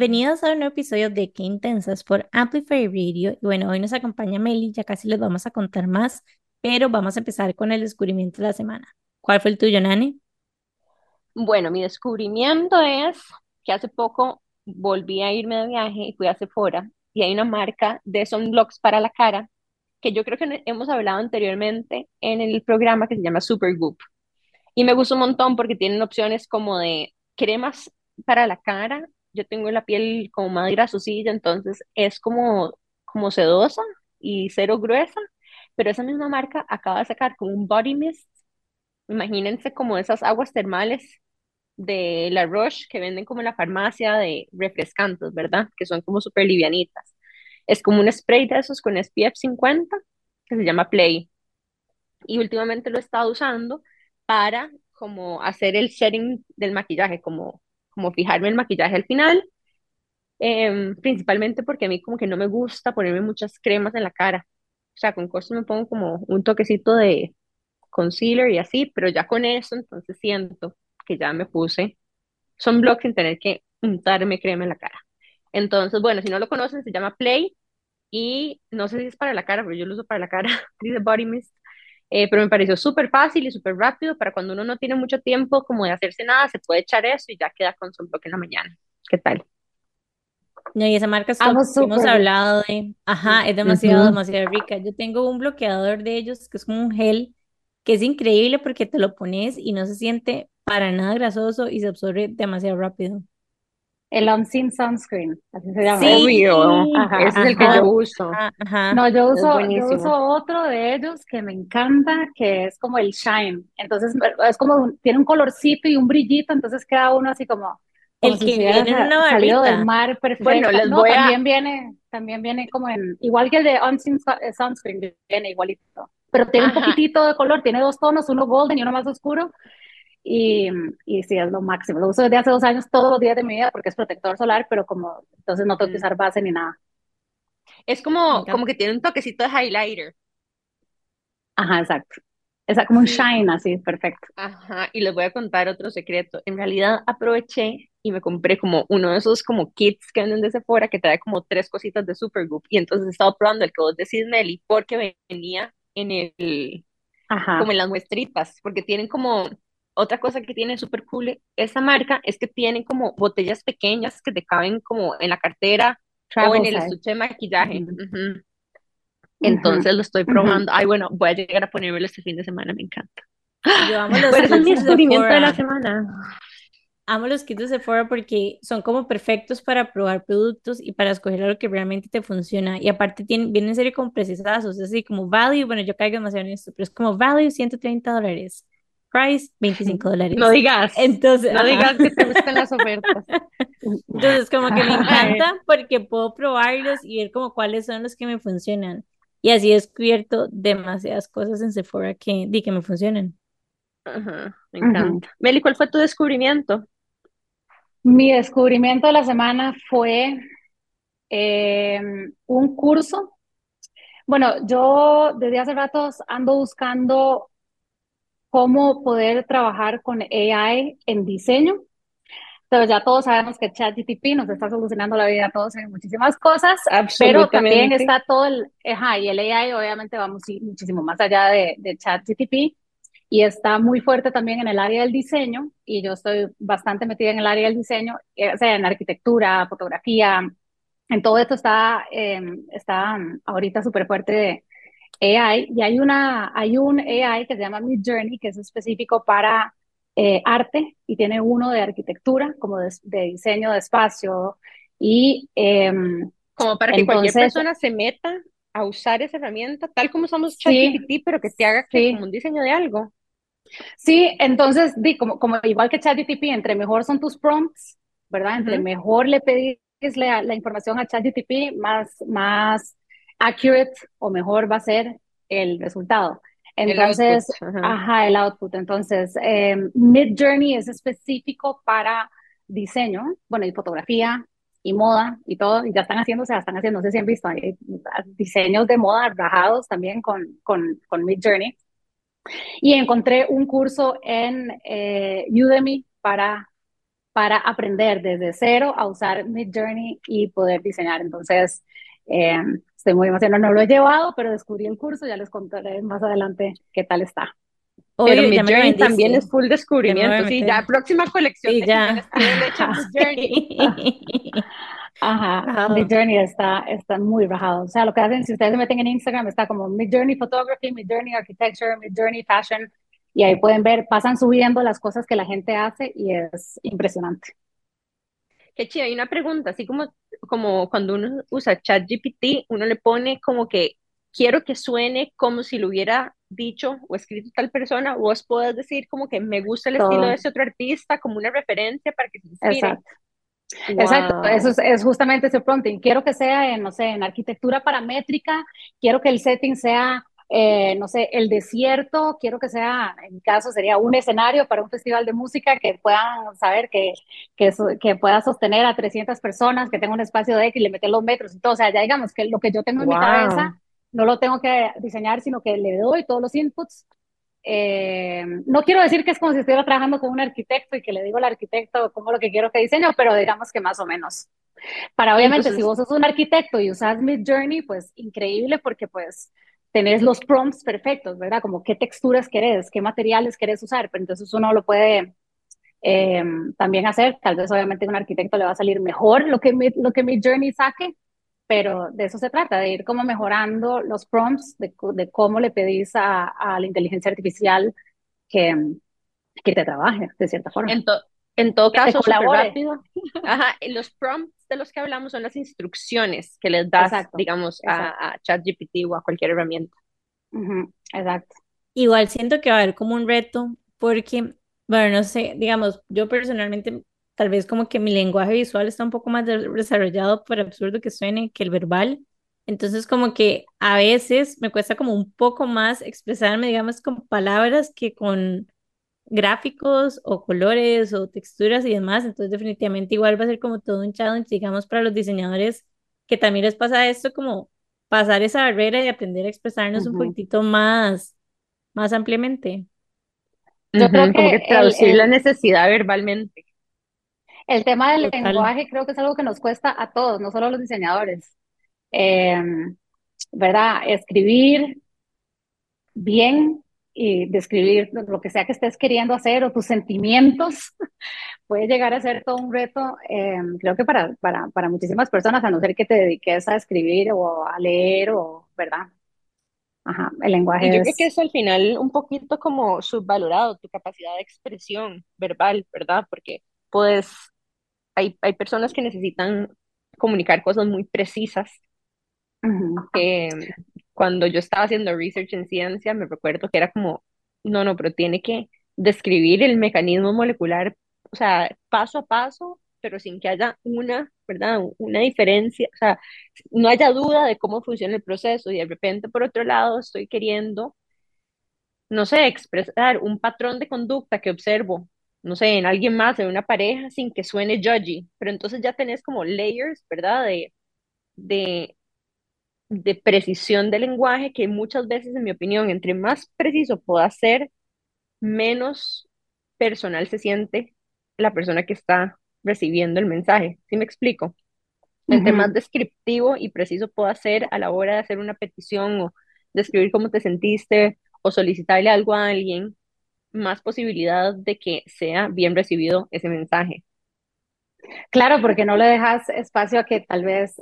bienvenidos a un nuevo episodio de Qué Intensas por Amplify Radio. Bueno, hoy nos acompaña Meli, ya casi les vamos a contar más, pero vamos a empezar con el descubrimiento de la semana. ¿Cuál fue el tuyo, Nani? Bueno, mi descubrimiento es que hace poco volví a irme de viaje y fui a Sephora y hay una marca de sunblocks para la cara que yo creo que hemos hablado anteriormente en el programa que se llama Supergoop. Y me gusta un montón porque tienen opciones como de cremas para la cara. Yo tengo la piel como más grasosilla, entonces es como, como sedosa y cero gruesa. Pero esa misma marca acaba de sacar como un body mist. Imagínense como esas aguas termales de La Roche que venden como en la farmacia de refrescantes, ¿verdad? Que son como súper livianitas. Es como un spray de esos con SPF 50 que se llama Play. Y últimamente lo he estado usando para como hacer el setting del maquillaje, como, como fijarme el maquillaje al final. Em, principalmente porque a mí como que no me gusta ponerme muchas cremas en la cara. O sea, con cosas me pongo como un toquecito de concealer y así, pero ya con eso entonces siento que ya me puse sunblock sin tener que untarme crema en la cara. Entonces, bueno, si no lo conocen, se llama Play y no sé si es para la cara, pero yo lo uso para la cara, dice Body Mist. Eh, pero me pareció súper fácil y súper rápido para cuando uno no tiene mucho tiempo como de hacerse nada, se puede echar eso y ya queda con sunblock en la mañana. ¿Qué tal? No, y esa marca es que hemos hablado de, ajá, es demasiado, demasiado rica. Yo tengo un bloqueador de ellos que es como un gel que es increíble porque te lo pones y no se siente para nada grasoso y se absorbe demasiado rápido. El Unseen Sunscreen, así se llama. Obvio, Sí, Ajá, ese es el que ajá, yo ajá. uso, ajá, ajá. No, yo uso, yo uso otro de ellos que me encanta, que es como el Shine. Entonces, es como, un- tiene un colorcito y un brillito, entonces queda uno así como, como El si que viene en una salido del mar Bueno, perfecta. les No, voy a, también viene, también viene como en, igual que el de Unseen eh, Sunscreen, viene igualito. Pero tiene un ajá, poquitito de color, tiene dos tonos, uno golden y uno más oscuro. Y, y sí, es lo máximo. Lo uso desde hace dos años todos los días de mi vida porque es protector solar, pero como entonces no tengo que mm. usar base ni nada. Es como, como que tiene un toquecito de highlighter. Ajá, exacto. Es como un shine así, perfecto. ajá, y les voy a contar otro secreto. En realidad aproveché y me compré como uno de esos como kits que venden de Sephora que trae como tres cositas de Supergoop y entonces he estado probando el que vos decís, Nelly, porque venía en el, como Ajá, en las muestritas, porque tienen como otra cosa que tiene súper cool esa marca es que tienen como botellas pequeñas que te caben como en la cartera o en el estuche de maquillaje. Entonces lo estoy probando. Ay, bueno, voy a llegar a ponérmelo este fin de semana, me encanta. Yo amo los es kits mi de descubrimiento de la Sephora. semana. Amo los kits de Sephora porque son como perfectos para probar productos y para escoger lo que realmente te funciona. Y aparte tienen, vienen en serio como precisazos, es así como value, bueno, yo caigo demasiado en esto, pero es como value 130 dólares, price 25 No dólares. digas, Entonces, no ajá. digas que te gustan las ofertas. Entonces, como que me encanta porque puedo probarlos y ver como cuáles son los que me funcionan. Y así he descubierto demasiadas cosas en Sephora que, di que me funcionan. ajá, me encanta. Meli, ¿cuál fue tu descubrimiento? Mi descubrimiento de la semana fue eh, un curso. Bueno, yo desde hace ratos ando buscando cómo poder trabajar con AI en diseño. Pero ya todos sabemos que ChatGPT nos está solucionando la vida a todos en muchísimas cosas, pero también está todo el, ajá, y el AI obviamente va musi- muchísimo más allá de, de ChatGPT. Y está muy fuerte también en el área del diseño y yo estoy bastante metida en el área del diseño, eh, o sea, en arquitectura, fotografía, en todo esto está, eh, está ahorita súper fuerte AI y hay, una, hay un AI que se llama Midjourney que es específico para eh, arte y tiene uno de arquitectura, como de, de diseño de espacio. Y eh, Como para que cualquier entonces, persona se meta a usar esa herramienta, tal como usamos sí, ChatGPT, pero que te haga que como sí, un diseño de algo. sí, entonces, di, como, como igual que ChatGPT, entre mejor son tus prompts, ¿verdad? Entre Ujú. mejor le pedís la, la información a ChatGPT, más, más accurate o mejor va a ser el resultado. El output. Entonces, Ajá. ajá, el output. Entonces, eh, Midjourney es específico para diseño, bueno, y fotografía y moda y todo, y ya están haciendo, o sea, están haciendo, no sé si han visto, hay diseños de moda rajados también con, con, con Midjourney. Y encontré un curso en eh, Udemy para para aprender desde cero a usar Midjourney y poder diseñar. Entonces, eh, estoy muy emocionada, no lo he llevado, pero descubrí el curso, ya les contaré más adelante qué tal está. pero Midjourney también es full descubrimiento, sí, ya próxima colección sí, ya. Ajá, Midjourney está, está muy rajado. O sea, lo que hacen, si ustedes se meten en Instagram, está como Midjourney Photography, Midjourney Architecture, Midjourney Fashion, y ahí pueden ver, pasan subiendo las cosas que la gente hace y es impresionante. Qué chido, hay una pregunta, así como, como cuando uno usa ChatGPT, uno le pone como que quiero que suene como si lo hubiera dicho o escrito tal persona, vos podés decir como que me gusta el estilo de ese otro artista como una referencia para que se inspire. Exacto. Exacto, eso es, es, justamente ese prompting. Quiero que sea en, no sé, en arquitectura paramétrica, quiero que el setting sea eh, no sé, el desierto, quiero que sea, en mi caso sería un escenario para un festival de música que puedan saber que, que, que pueda sostener a 300 personas, que tenga un espacio de X y le meten los metros y todo. O sea, ya digamos que lo que yo tengo en mi cabeza no lo tengo que diseñar, sino que le doy todos los inputs. Eh, no quiero decir que es como si estuviera trabajando con un arquitecto y que le digo al arquitecto cómo lo que quiero que diseño, pero digamos que más o menos. Para obviamente, si vos sos un arquitecto y usas Mid Journey, pues increíble porque pues tenés los prompts perfectos, ¿verdad? Como qué texturas querés, qué materiales querés usar, pero entonces uno lo puede eh, también hacer. Tal vez obviamente un arquitecto le va a salir mejor lo que, mi, lo que mi journey saque, pero de eso se trata, de ir como mejorando los prompts, de, de cómo le pedís a, a, la inteligencia artificial que, que te trabaje, de cierta forma. En todo caso, rápido. Ajá, los prompts de los que hablamos son las instrucciones que les das, digamos, A, ChatGPT o a cualquier herramienta. exacto. Igual siento que va a haber como un reto, porque, bueno, no sé, digamos, yo personalmente, tal vez como que mi lenguaje visual está un poco más desarrollado, por absurdo que suene, que el verbal. Entonces, como que a veces me cuesta como un poco más expresarme, digamos, con palabras que con gráficos o colores o texturas y demás, entonces definitivamente igual va a ser como todo un challenge, digamos, para los diseñadores que también les pasa esto, como pasar esa barrera y aprender a expresarnos un poquitito más, más ampliamente. Yo creo como que traducir la necesidad verbalmente. El tema del lenguaje creo que es algo que nos cuesta a todos, no solo a los diseñadores. Em, ¿Verdad? Escribir bien y describir lo que sea que estés queriendo hacer o tus sentimientos, puede llegar a ser todo un reto, em, creo que para, para, para, muchísimas personas, a no ser que te dediques a escribir o a leer o, ¿verdad? Ajá, el lenguaje. Y yo creo que es al final un poquito como subvalorado tu capacidad de expresión verbal, ¿verdad? Porque pues hay, hay personas que necesitan comunicar cosas muy precisas que, cuando yo estaba haciendo research en ciencia, me recuerdo que era como, no, no, pero tiene que describir el mecanismo molecular, o sea, paso a paso, pero sin que haya una, ¿verdad? Una diferencia, o sea, no haya duda de cómo funciona el proceso y de repente, por otro lado, estoy queriendo, no sé, expresar un patrón de conducta que observo, no sé, en alguien más, en una pareja, sin que suene judgy, pero entonces ya tenés como layers, ¿verdad? De, de de precisión del lenguaje que muchas veces, en mi opinión, entre más preciso pueda ser, menos personal se siente la persona que está recibiendo el mensaje. ¿Sí me explico? Entre más descriptivo y preciso pueda ser a la hora de hacer una petición o describir cómo te sentiste o solicitarle algo a alguien, más posibilidad de que sea bien recibido ese mensaje. Claro, porque no le dejas espacio a que tal vez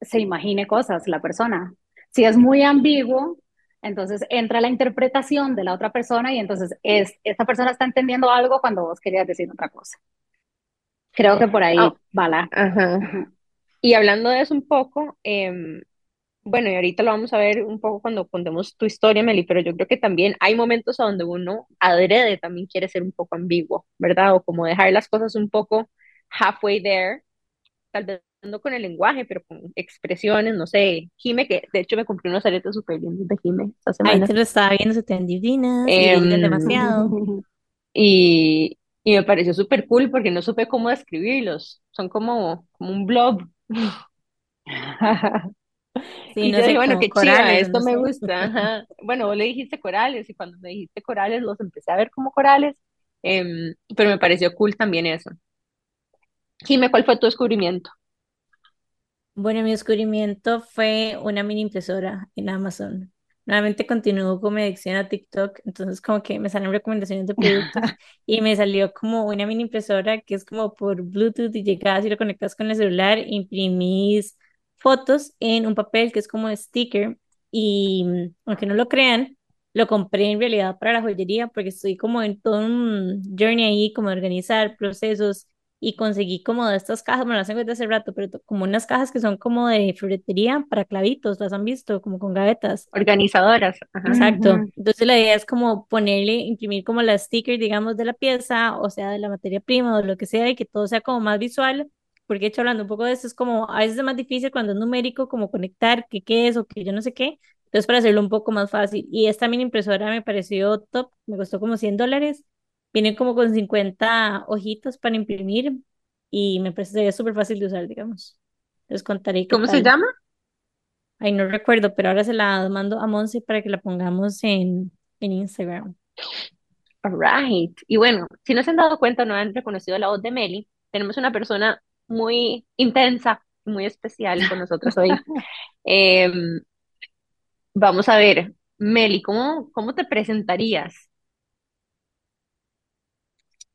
se imagine cosas la persona. Si es muy ambiguo, entonces entra la interpretación de la otra persona y entonces es, esta persona está entendiendo algo cuando vos querías decir otra cosa. Creo que por ahí oh, va la. Y hablando de eso un poco, em, bueno, y ahorita lo vamos a ver un poco cuando contemos tu historia, Meli, pero yo creo que también hay momentos a donde uno adrede también quiere ser un poco ambiguo, ¿verdad? O como dejar las cosas un poco halfway there, tal vez con el lenguaje, pero con expresiones, no sé, Jime, que de hecho me compré unos aretes súper lindos de Jime esta semana. Ahí te lo estaba viendo, se te divinas, eh, demasiado. Y, y me pareció súper cool porque no supe cómo describirlos, son como, como un blog. Sí, y no yo dije, bueno, qué chido, esto me gusta. Bueno, vos le dijiste corales y cuando me dijiste corales los empecé a ver como corales, eh, pero me pareció cool también eso. Dime, ¿cuál fue tu descubrimiento? Bueno, mi descubrimiento fue una mini impresora en Amazon. Nuevamente continúo con mi adicción a TikTok, entonces como que me salen recomendaciones de productos y me salió como una mini impresora que es como por Bluetooth y llegas y lo conectas con el celular, imprimís fotos en un papel que es como sticker y mm, aunque no lo crean, lo compré en realidad para la joyería porque estoy como en todo un journey ahí, como de organizar procesos y conseguí como de estas cajas, bueno, las desde hace rato, pero como unas cajas que son como de ferretería para clavitos, ¿las han visto? Como con gavetas. Organizadoras. Ajá. Exacto. Entonces la idea es como ponerle, imprimir como la sticker, digamos, de la pieza, o sea, de la materia prima o lo que sea, y que todo sea como más visual, porque de hecho hablando un poco de eso, es como, a veces es más difícil cuando es numérico, como conectar que qué es o que yo no sé qué. Entonces para hacerlo un poco más fácil. Y esta mini impresora me pareció top, me costó como 100 dólares. Viene como con 50 hojitas para imprimir y me parece súper fácil de usar, digamos. Les contaré ¿Cómo se llama? Ay, no recuerdo, pero ahora se la mando a Monse para que la pongamos en, en Instagram. Right. Y bueno, si no se han dado cuenta, no han reconocido la voz de Meli, tenemos una persona muy intensa, muy especial con nosotros hoy. Em, vamos a ver, Meli, ¿cómo, cómo te presentarías?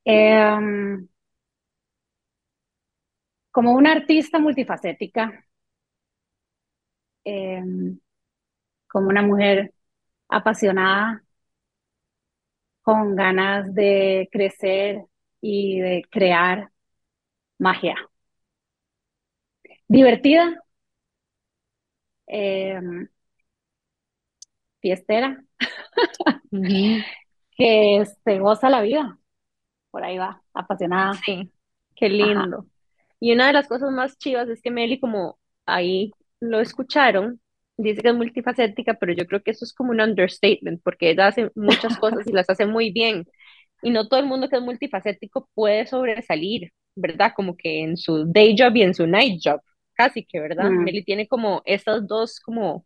Em, como una artista multifacética, em, como una mujer apasionada, con ganas de crecer y de crear magia. Divertida, em, fiestera, que se goza la vida, por ahí va, apasionada. Sí, qué Ajá. lindo. Y una de las cosas más chivas es que Meli, como ahí lo escucharon, dice que es multifacética, pero yo creo que eso es como un understatement, porque ella hace muchas cosas y las hace muy bien. Y no todo el mundo que es multifacético puede sobresalir, ¿verdad? Como que en su day job y en su night job, casi que, ¿verdad? Mm, Meli tiene como estos dos como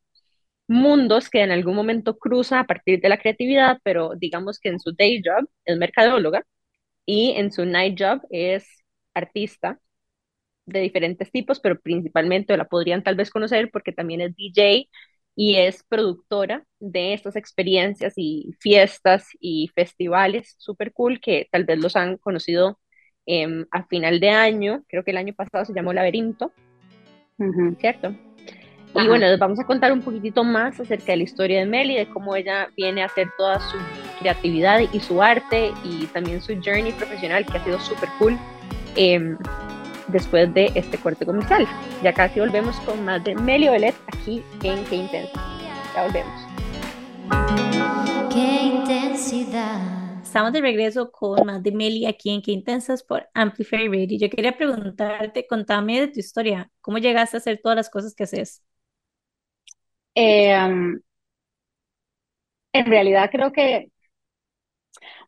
mundos que en algún momento cruza a partir de la creatividad, pero digamos que en su day job es mercadóloga y en su night job es artista de diferentes tipos, pero principalmente la podrían tal vez conocer porque también es DJ y es productora de estas experiencias y fiestas y festivales súper cool que tal vez los han conocido eh, a final de año, creo que el año pasado se llamó Laberinto. ¿cierto? Y bueno, les vamos a contar un poquitito más acerca de la historia de Meli, de cómo ella viene a hacer toda su creatividad y su arte y también su journey profesional que ha sido súper cool. Eh, después de este corte comercial. Ya casi volvemos con más de Meli Olet aquí en Qué Intensa. Ya volvemos. Qué intensidad. Estamos de regreso con más de Meli aquí en Qué Intensas por Amplify Radio. Yo quería preguntarte, contame de tu historia, ¿cómo llegaste a hacer todas las cosas que haces? Em, en realidad creo que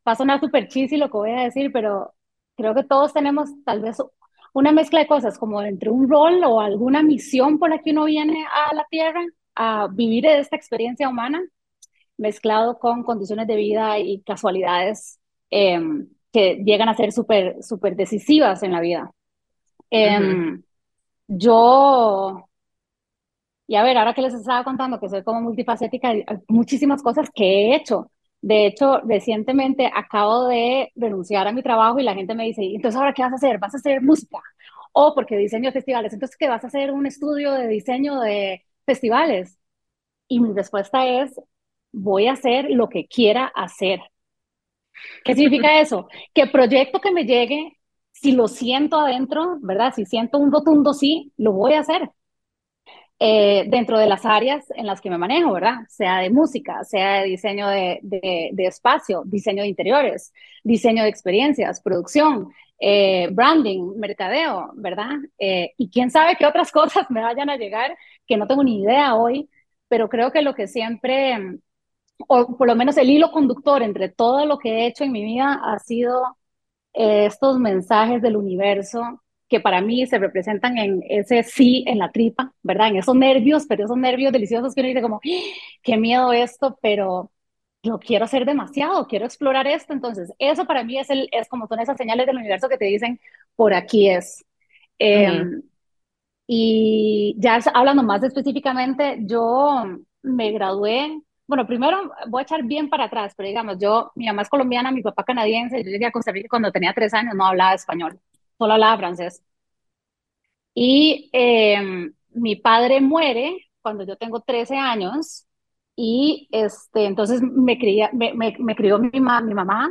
va a sonar súper cheesy lo que voy a decir, pero creo que todos tenemos tal vez una mezcla de cosas, como entre un rol o alguna misión por la que uno viene a la Tierra a vivir esta experiencia humana, mezclado con condiciones de vida y casualidades eh, que llegan a ser súper, súper decisivas en la vida. Eh, Ujú. yo, y a ver, ahora que les estaba contando que soy como multifacética, hay muchísimas cosas que he hecho. De hecho, recientemente acabo de renunciar a mi trabajo y la gente me dice, entonces ahora qué vas a hacer? ¿Vas a hacer música? O porque diseño festivales, entonces ¿qué vas a hacer un estudio de diseño de festivales? Y mi respuesta es, voy a hacer lo que quiera hacer. ¿Qué significa eso? Que proyecto que me llegue, si lo siento adentro, ¿verdad? Si siento un rotundo sí, lo voy a hacer eh, dentro de las áreas en las que me manejo, ¿verdad? Sea de música, sea de diseño de, de, de espacio, diseño de interiores, diseño de experiencias, producción, eh, branding, mercadeo, ¿verdad? Eh, y quién sabe qué otras cosas me vayan a llegar que no tengo ni idea hoy, pero creo que lo que siempre, o por lo menos el hilo conductor entre todo lo que he hecho en mi vida ha sido eh, estos mensajes del universo que para mí se representan en ese sí en la tripa, ¿verdad? En esos nervios, pero esos nervios deliciosos que uno dice como, qué miedo esto, pero yo quiero hacer demasiado, quiero explorar esto. Entonces, eso para mí es, el, es como son esas señales del universo que te dicen, por aquí es. Eh, y ya hablando más específicamente, yo me gradué, bueno, primero voy a echar bien para atrás, pero digamos, yo, mi mamá es colombiana, mi papá canadiense, yo llegué a Costa Rica cuando tenía tres años, no hablaba español, solo hablaba francés. Y eh, mi padre muere cuando yo tengo 13 años y este, entonces me, crió mi, ma, mi mamá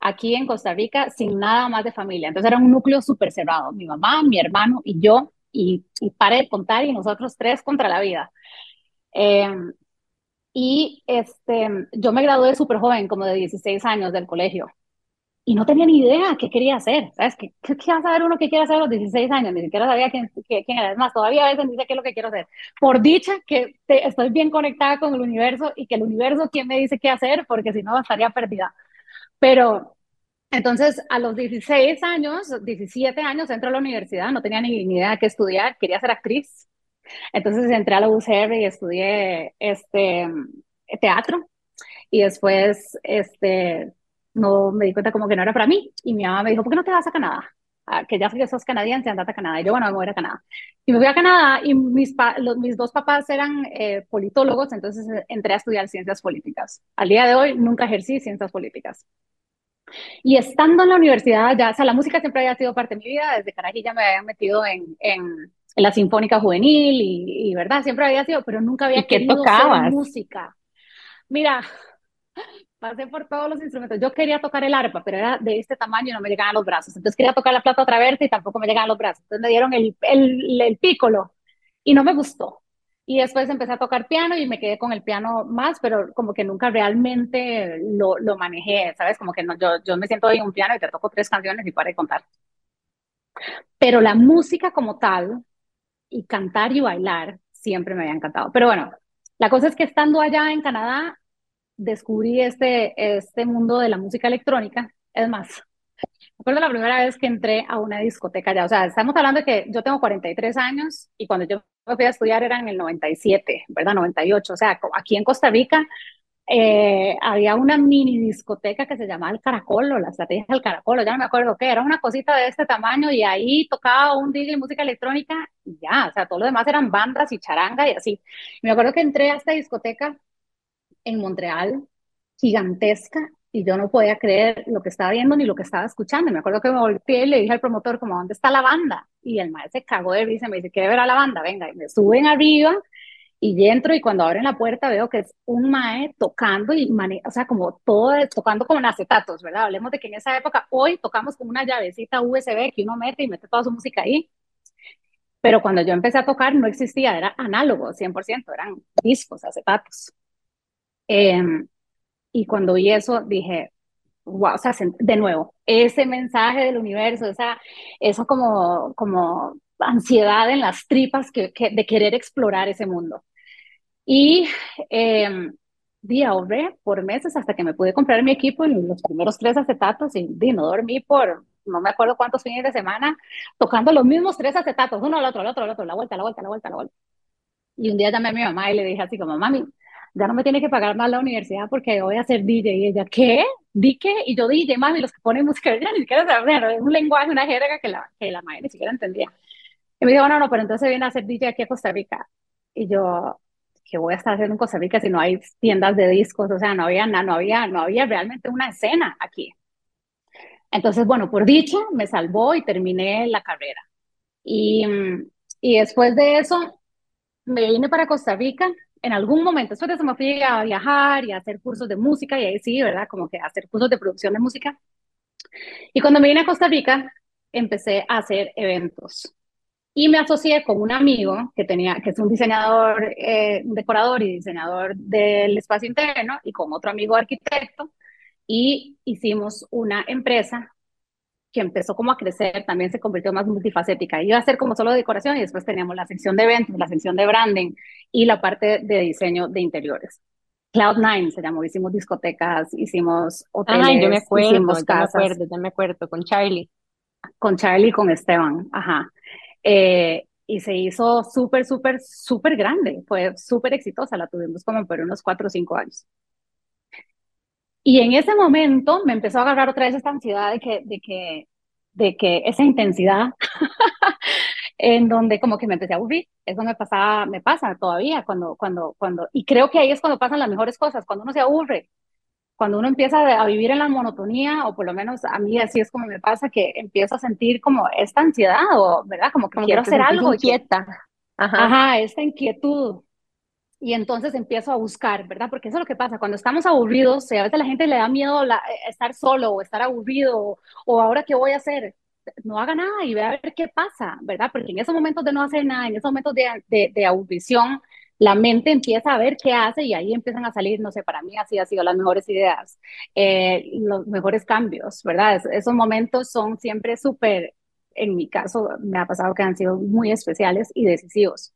aquí en Costa Rica sin nada más de familia. Entonces era un núcleo súper cerrado, mi mamá, mi hermano y yo, y, y pare de contar, y nosotros tres contra la vida. Eh, y este, yo me gradué súper joven, como de 16 años del colegio y no tenía ni idea qué quería hacer, ¿sabes? ¿Qué, qué, qué a saber uno qué quiere hacer a los 16 años? Ni siquiera sabía quién, quién era. Es más, todavía a veces dice qué es lo que quiero hacer. Por dicha que te, estoy bien conectada con el universo y que el universo quién me dice qué hacer, porque si no estaría perdida. Pero entonces, a los 16 años, 17 años, entro a la universidad, no tenía ni, ni idea de qué estudiar, quería ser actriz. Entonces entré a la UCR y estudié este, teatro. Y después este, no me di cuenta como que no era para mí. Y mi mamá me dijo, ¿por qué no te vas a Canadá? Ah, que ya que sos canadiense, andate a Canadá. Y yo, bueno, me voy a, a Canadá. Y me fui a Canadá y mis, los, mis dos papás eran eh, politólogos, entonces eh, entré a estudiar ciencias políticas. Al día de hoy nunca ejercí ciencias políticas. Y estando en la universidad, ya, o sea, la música siempre había sido parte de mi vida, desde Carajilla me había metido en, en, en la Sinfónica Juvenil y, y, ¿verdad? Siempre había sido, pero nunca había ¿Y querido tocabas? hacer música. Mira, pasé por todos los instrumentos. Yo quería tocar el arpa, pero era de este tamaño y no me llegaban los brazos. Entonces quería tocar la flauta traversa y tampoco me llegaban los brazos. Entonces me dieron el, el, el pícolo y no me gustó. Y después empecé a tocar piano y me quedé con el piano más, pero como que nunca realmente lo, lo manejé, ¿sabes? Como que no, yo, yo me siento en un piano y te toco tres canciones y para de contar. Pero la música como tal y cantar y bailar siempre me había encantado. Pero bueno, la cosa es que estando allá en Canadá, descubrí este, este mundo de la música electrónica. Es más, me acuerdo la primera vez que entré a una discoteca ya. O sea, estamos hablando de que yo tengo 43 años y cuando yo me fui a estudiar era en el 97, ¿verdad? 98. O sea, aquí en Costa Rica eh, había una mini discoteca que se llamaba El Caracol o la estrategia del Caracol, ya no me acuerdo qué, era una cosita de este tamaño y ahí tocaba un DJ música electrónica y ya, o sea, todo lo demás eran bandas y charanga y así. Y me acuerdo que entré a esta discoteca en Montreal, gigantesca, y yo no podía creer lo que estaba viendo ni lo que estaba escuchando. Me acuerdo que me volteé y le dije al promotor, como, ¿dónde está la banda? Y el maestro se cagó de risa me dice, ¿quiere ver a la banda? Venga, y me suben arriba y entro y cuando abren la puerta veo que es un mae tocando y mane o sea, como todo, tocando como en acetatos, ¿verdad? Hablemos de que en esa época, hoy tocamos con una llavecita USB que uno mete y mete toda su música ahí. Pero cuando yo empecé a tocar no existía, era análogo, 100%, eran discos, acetatos. Eh, y cuando vi eso dije, wow, o sea, de nuevo, ese mensaje del universo, esa, eso como, como ansiedad en las tripas que, que de querer explorar ese mundo. Y eh, di ahorré por meses hasta que me pude comprar mi equipo en los primeros tres acetatos y di, no dormí por no me acuerdo cuántos fines de semana tocando los mismos tres acetatos, uno al otro, al otro, al otro, la vuelta, la vuelta, la vuelta, la vuelta. Y un día llamé a mi mamá y le dije así como, mami, ya no me tiene que pagar más la universidad porque voy a ser DJ. Y ella, ¿qué? ¿Di qué? Y yo DJ, mami, los que ponen música, ella ni siquiera sabe, es un lenguaje, una jerga que la, que la madre ni siquiera entendía. Y me dijo, no, no, pero entonces viene a ser DJ aquí a Costa Rica. Y yo, ¿qué voy a estar haciendo en Costa Rica si no hay tiendas de discos? O sea, no había nada, no había, no había realmente una escena aquí. Entonces, bueno, por dicho, me salvó y terminé la carrera. Y, y después de eso, me vine para Costa Rica en algún momento, después de eso me fui a viajar y a hacer cursos de música y ahí sí, ¿verdad? Como que hacer cursos de producción de música. Y cuando me vine a Costa Rica, empecé a hacer eventos. Y me asocié con un amigo que, tenía, que es un diseñador, eh, un decorador y diseñador del espacio interno, y con otro amigo arquitecto, y hicimos una empresa que empezó como a crecer, también se convirtió más multifacética. Iba a ser como solo decoración y después teníamos la sección de eventos, la sección de branding y la parte de diseño de interiores. Cloud9 se llamó, hicimos discotecas, hicimos hoteles, Ay, yo me acuerdo, hicimos yo casas. me acuerdo, yo me acuerdo, con Charlie. Con Charlie y con Esteban, ajá. Eh, y se hizo súper, súper, súper grande, fue súper exitosa, la tuvimos como por unos cuatro o cinco años. Y en ese momento me empezó a agarrar otra vez esta ansiedad de que, de que, de que esa intensidad en donde como que me empecé a aburrir. Eso me pasaba, me pasa todavía cuando, cuando, cuando, y creo que ahí es cuando pasan las mejores cosas, cuando uno se aburre, cuando uno empieza a vivir en la monotonía, o por lo menos a mí así es como me pasa, que empiezo a sentir como esta ansiedad, o, ¿verdad? Como que Como quiero que hacer algo. inquieta. Ajá. Ajá, esta inquietud. Y entonces empiezo a buscar, ¿verdad? Porque eso es lo que pasa, cuando estamos aburridos, eh, a veces a la gente le da miedo eh, estar solo o estar aburrido, o, ahora qué voy a hacer. No haga nada y ve a ver qué pasa, ¿verdad? Porque en esos momentos de no hacer nada, en esos momentos de, de, de la mente empieza a ver qué hace y ahí empiezan a salir, no sé, para mí así ha sido las mejores ideas, eh, los mejores cambios, ¿verdad? Es- esos momentos son siempre súper, en mi caso, me ha pasado que han sido muy especiales y decisivos.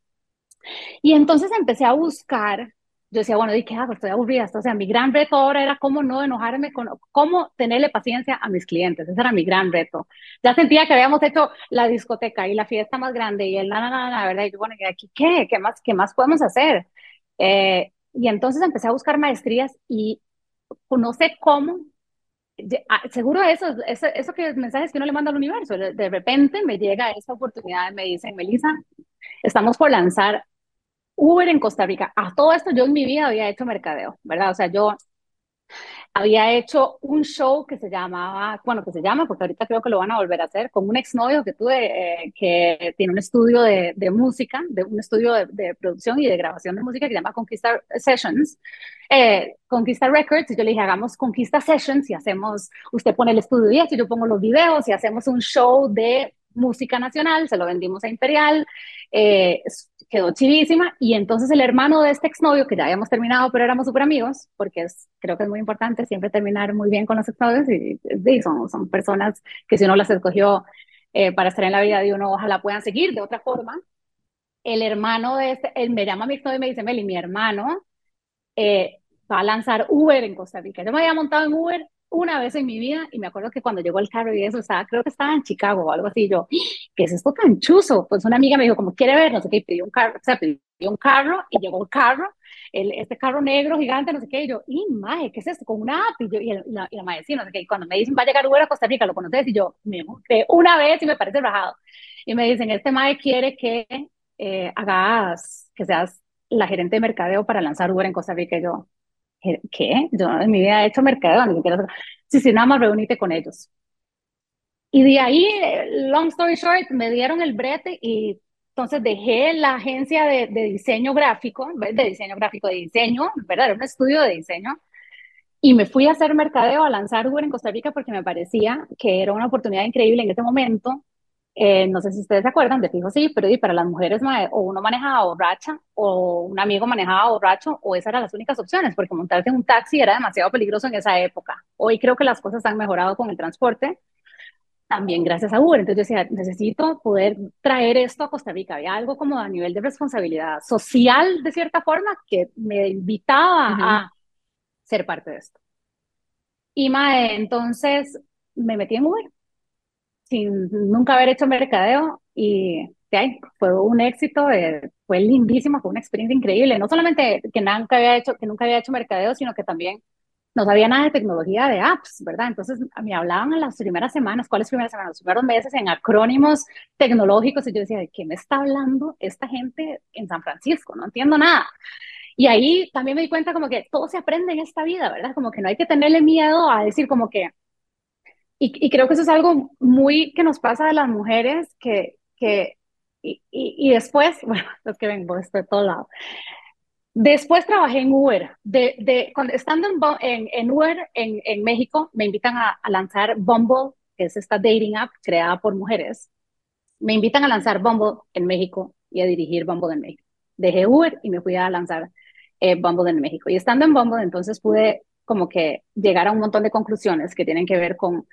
Y entonces empecé a buscar, yo decía, bueno, ¿y qué hago? Estoy aburrida. O sea, mi gran reto ahora era cómo no enojarme con, cómo tenerle paciencia a mis clientes. Ese era mi gran reto. Ya sentía que habíamos hecho la discoteca y la fiesta más grande y el na, na, na, na, ¿verdad? Y yo, bueno, ¿y aquí qué? ¿Qué más, qué más podemos hacer? Eh, y entonces empecé a buscar maestrías y no sé cómo, ah, seguro eso, eso, eso que mensajes que uno le manda al universo, de, repente me llega esta oportunidad y me dicen, Melissa, estamos por lanzar Uber en Costa Rica. A todo esto yo en mi vida había hecho mercadeo, ¿verdad? O sea, yo había hecho un show que se llamaba, bueno, que se llama, porque ahorita creo que lo van a volver a hacer, con un exnovio que tuve, eh, que tiene un estudio de, de música, de un estudio de, de, producción y de grabación de música que se llama Conquista Sessions, eh, Conquista Records, y yo le dije, hagamos Conquista Sessions y hacemos, usted pone el estudio y esto, y yo pongo los videos y hacemos un show de música nacional, se lo vendimos a Imperial, eh, quedó chivísima, y entonces el hermano de este exnovio, que ya habíamos terminado, pero éramos súper amigos, porque es, creo que es muy importante siempre terminar muy bien con los exnovios, y, y son, son personas que si uno las escogió eh, para estar en la vida de uno, ojalá puedan seguir de otra forma. El hermano de este, él me llama a mi exnovio y me dice, Meli, mi hermano eh, va a lanzar Uber en Costa Rica. Yo me había montado en Uber una vez en mi vida y me acuerdo que cuando llegó el carro y eso estaba, creo que estaba en Chicago o algo así, yo, ¿qué es esto tan chuzo? Pues una amiga me dijo, como quiere ver, no sé qué, y pidió un carro, o sea, pidió un carro y llegó un carro, el, este carro negro gigante, no sé qué, y yo, y mae, ¿qué es esto? Con una app, y, yo, y, el, y la, y la mae, sí, no sé qué, y cuando me dicen, va a llegar Uber a Costa Rica, ¿lo conoces? Y yo, me monté una vez y me parece rajado. Y me dicen, este mae quiere que eh, hagas, que seas la gerente de mercadeo para lanzar Uber en Costa Rica, y yo, ¿qué? Yo en mi vida he hecho mercadeo, ni siquiera. Sí, sí, nada más reunite con ellos. Y de ahí, long story short, me dieron el brete y entonces dejé la agencia de, de diseño gráfico, de diseño gráfico, de diseño, ¿verdad? Era un estudio de diseño. Y me fui a hacer mercadeo, a lanzar Uber en Costa Rica porque me parecía que era una oportunidad increíble en ese momento. Eh, no sé si ustedes se acuerdan, de fijo sí, pero y para las mujeres o uno manejaba borracha o un amigo manejaba borracho o esas eran las únicas opciones porque montarse en un taxi era demasiado peligroso en esa época. Hoy creo que las cosas han mejorado con el transporte, también gracias a Uber. Entonces yo decía, necesito poder traer esto a Costa Rica. Había algo como a nivel de responsabilidad social, de cierta forma, que me invitaba uh -huh. a ser parte de esto. Y mae, entonces me metí en Uber sin nunca haber hecho mercadeo y fue un éxito, eh, fue lindísimo, fue una experiencia increíble. No solamente que nunca había hecho, que nunca había hecho mercadeo, sino que también no sabía nada de tecnología de apps, ¿verdad? Entonces me hablaban en las primeras semanas, ¿cuáles primeras semanas? Los primeros meses en acrónimos tecnológicos y yo decía, ¿de qué me está hablando esta gente en San Francisco? No entiendo nada. Y ahí también me di cuenta como que todo se aprende en esta vida, ¿verdad? Como que no hay que tenerle miedo a decir como que, y, y creo que eso es algo muy que nos pasa a las mujeres que, que y, y, y después, bueno, es que vengo de todo lado. Después trabajé en Uber. De, de, cuando, estando en, en, en Uber en, en, México, me invitan a, a, lanzar Bumble, que es esta dating app creada por mujeres. Me invitan a lanzar Bumble en México y a dirigir Bumble en México. Dejé Uber y me fui a lanzar eh, Bumble en México. Y estando en Bumble, entonces pude como que llegar a un montón de conclusiones que tienen que ver con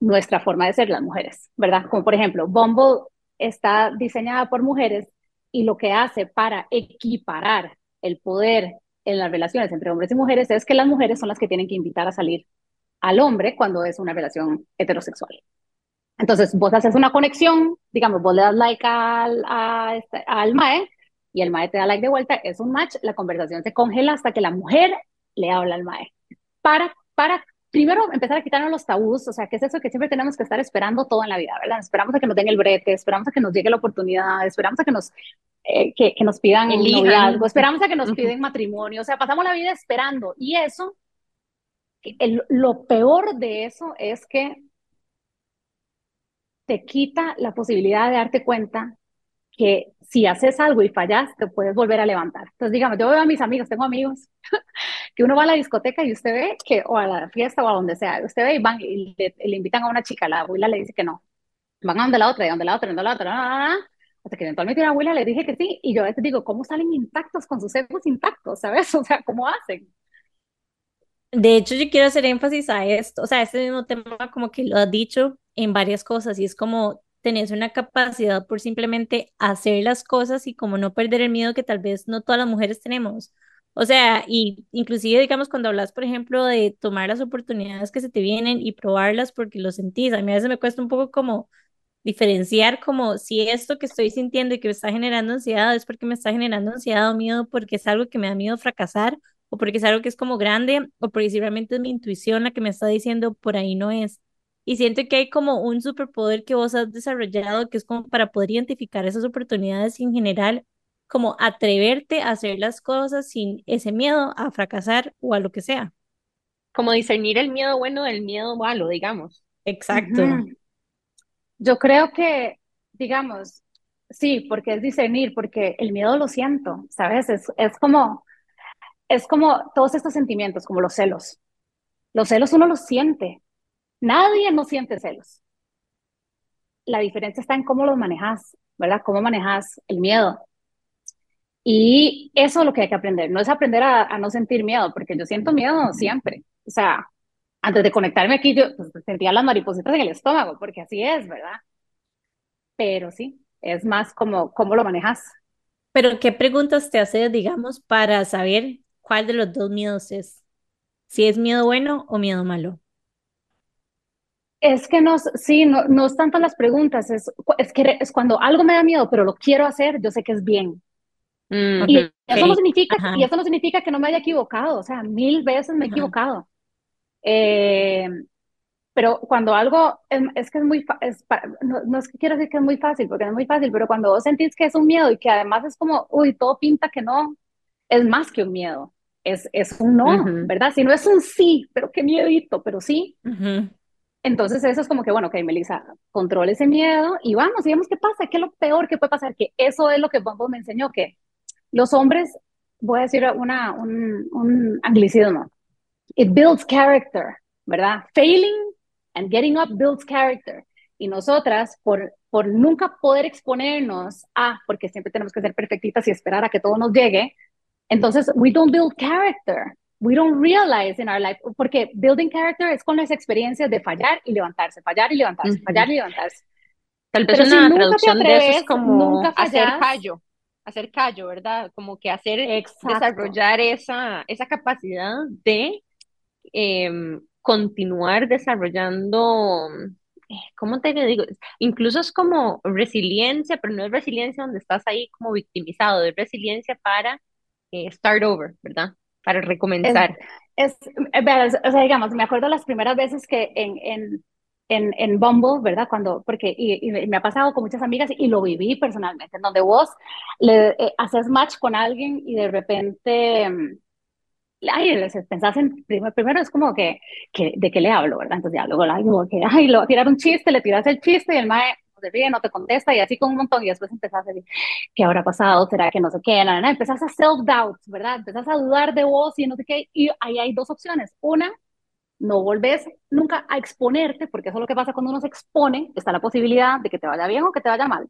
nuestra forma de ser las mujeres, ¿verdad? Como por ejemplo, Bumble está diseñada por mujeres y lo que hace para equiparar el poder en las relaciones entre hombres y mujeres es que las mujeres son las que tienen que invitar a salir al hombre cuando es una relación heterosexual. Entonces, vos haces una conexión, digamos, vos le das like al, a este, al MAE y el MAE te da like de vuelta, es un match, la conversación se congela hasta que la mujer le habla al MAE para, para primero empezar a quitarnos los tabús, o sea, ¿qué es eso que siempre tenemos que estar esperando todo en la vida, ¿verdad? Esperamos a que nos den el brete, esperamos a que nos llegue la oportunidad, esperamos a que nos, eh, que, que, nos pidan el noviazgo, esperamos a que nos piden matrimonio, o sea, pasamos la vida esperando y eso, el, lo peor de eso es que te quita la posibilidad de darte cuenta que si haces algo y fallas, te puedes volver a levantar. Entonces, digamos, yo veo a mis amigos, tengo amigos que uno va a la discoteca y usted ve que, o a la fiesta o a donde sea, usted ve y van y le, invitan a una chica, la abuela le dice que no. Van a donde la otra, y donde la otra, donde la otra, hasta que eventualmente la abuela le dije que sí, y yo a veces digo, ¿cómo salen intactos con sus egos intactos, sabes? O sea, ¿cómo hacen? De hecho, yo quiero hacer énfasis a esto, o sea, este mismo tema como que lo has dicho en varias cosas, y es como tenés una capacidad por simplemente hacer las cosas y como no perder el miedo que tal vez no todas las mujeres tenemos. O sea, y inclusive digamos cuando hablas, por ejemplo, de tomar las oportunidades que se te vienen y probarlas porque lo sentís, a mí a veces me cuesta un poco como diferenciar como si esto que estoy sintiendo y que me está generando ansiedad es porque me está generando ansiedad o miedo porque es algo que me da miedo fracasar o porque es algo que es como grande o porque si realmente es mi intuición la que me está diciendo por ahí no es. Y siento que hay como un superpoder que vos has desarrollado que es como para poder identificar esas oportunidades en general, como atreverte a hacer las cosas sin ese miedo a fracasar o a lo que sea. Como discernir el miedo bueno del miedo malo, digamos. Exacto. Yo creo que, digamos, sí, porque es discernir, porque el miedo lo siento, ¿sabes? Es, es como, es como todos estos sentimientos, como los celos. Los celos uno los siente, Nadie no siente celos. La diferencia está en cómo los manejas, ¿verdad? Cómo manejas el miedo. Y eso es lo que hay que aprender. No es aprender a, no sentir miedo, porque yo siento miedo siempre. O sea, antes de conectarme aquí, yo pues, sentía las maripositas en el estómago, porque así es, ¿verdad? Pero sí, es más como cómo lo manejas. Pero, ¿qué preguntas te haces, digamos, para saber cuál de los dos miedos es? Si es miedo bueno o miedo malo. Es que no, sí, no, no es tanto las preguntas, es, es que es cuando algo me da miedo, pero lo quiero hacer, yo sé que es bien. Mm, y eso no significa, y eso no significa que no me haya equivocado, o sea, mil veces me he equivocado. Eh, pero cuando algo, es, que es muy, es, no, no, es que quiero decir que es muy fácil, porque no es muy fácil, pero cuando vos sentís que es un miedo y que además es como, uy, todo pinta que no, es más que un miedo, es, es un no, ¿verdad? Si no es un sí, pero qué miedito, pero sí. Entonces eso es como que, bueno, ok, Melissa, controle ese miedo y vamos, y vemos qué pasa, qué es lo peor que puede pasar, que eso es lo que Bumble me enseñó, que los hombres, voy a decir una, un, un anglicismo, it builds character, ¿verdad? Failing and getting up builds character. Y nosotras, por, por nunca poder exponernos a, porque siempre tenemos que ser perfectitas y esperar a que todo nos llegue, entonces we don't build character we don't realize in our life, porque building character es con las experiencias de fallar y levantarse, fallar y levantarse, fallar y levantarse. Tal vez una traducción de eso es como hacer callo, hacer callo, ¿verdad? Como que hacer, desarrollar esa, esa capacidad de em, continuar desarrollando, eh, ¿cómo te digo? Incluso es como resiliencia, pero no es resiliencia donde estás ahí como victimizado, es resiliencia para eh, start over, ¿verdad? para recomenzar. Es, o sea, digamos, me acuerdo las primeras veces que en, en, en, en Bumble, ¿verdad? Cuando, porque, y, me ha pasado con muchas amigas y lo viví personalmente, en donde vos le eh, haces match con alguien y de repente, mm, ay, pensás en, primero, primero es como que, que, ¿de qué le hablo, verdad? Entonces ya luego, que, ay, le voy a tirar un chiste, le tiras el chiste y el mae te ríe, no te contesta y así con un montón y después empezás a decir, ¿qué habrá pasado? ¿Será que no sé qué? Nada, nada. Empezás a self-doubt, ¿verdad? Empezás a dudar de vos y no sé qué. Y ahí hay dos opciones. Una, no volvés nunca a exponerte, porque eso es lo que pasa cuando uno se expone, está la posibilidad de que te vaya bien o que te vaya mal.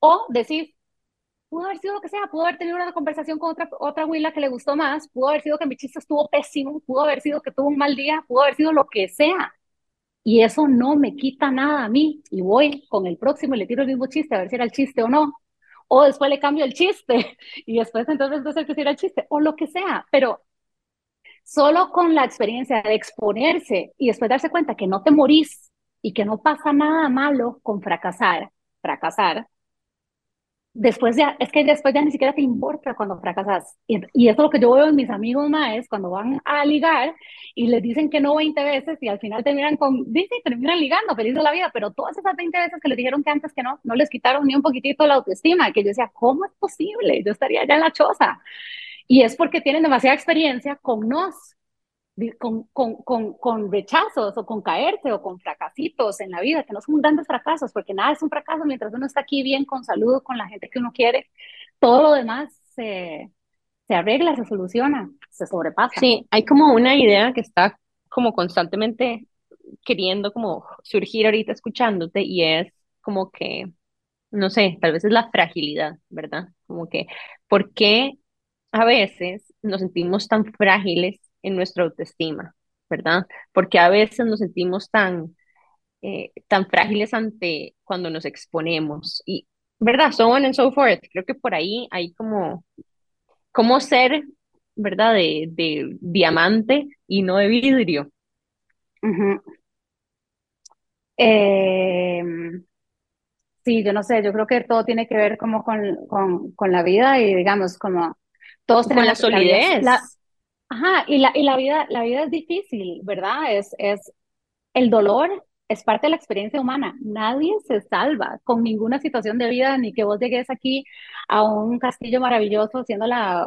O decir, pudo haber sido lo que sea, pudo haber tenido una conversación con otra, otra huila que le gustó más, pudo haber sido que mi chiste estuvo pésimo, pudo haber sido que tuvo un mal día, pudo haber sido lo que sea. Y eso no me quita nada a mí. Y voy con el próximo y le tiro el mismo chiste a ver si era el chiste o no. O después le cambio el chiste y después entonces no sé si era el chiste o lo que sea. Pero solo con la experiencia de exponerse y después darse cuenta que no te morís y que no pasa nada malo con fracasar, fracasar, después ya, es que después ya ni siquiera te importa cuando fracasas. Y, y eso es lo que yo veo en mis amigos más cuando van a ligar y les dicen que no 20 veces y al final terminan con, dicen, terminan ligando, feliz de la vida, pero todas esas 20 veces que les dijeron que antes que no, no les quitaron ni un poquitito la autoestima, que yo decía, ¿cómo es posible? Yo estaría ya en la choza. Y es porque tienen demasiada experiencia con nos, con, con, con, con, rechazos o con caerse o con fracasitos en la vida, que no son grandes fracasos, porque nada es un fracaso mientras uno está aquí bien, con salud, con la gente que uno quiere, todo lo demás se, se arregla, se soluciona, se sobrepasa. Sí, hay como una idea que está como constantemente queriendo como surgir ahorita escuchándote y es como que, no sé, tal vez es la fragilidad, ¿verdad? Como que, ¿por qué a veces nos sentimos tan frágiles en nuestra autoestima, ¿verdad? Porque a veces nos sentimos tan, eh, tan frágiles ante cuando nos exponemos y, ¿verdad? So on and so forth. Creo que por ahí hay como, como ser, ¿verdad? De, de diamante y no de vidrio. Em, sí, yo no sé, yo creo que todo tiene que ver como con, con, con la vida y digamos como todos tenemos la solidez. La, Ajá, y la, y la vida, la vida es difícil, ¿verdad? Es, es, el dolor es parte de la experiencia humana. Nadie se salva con ninguna situación de vida, ni que vos llegues aquí a un castillo maravilloso siendo la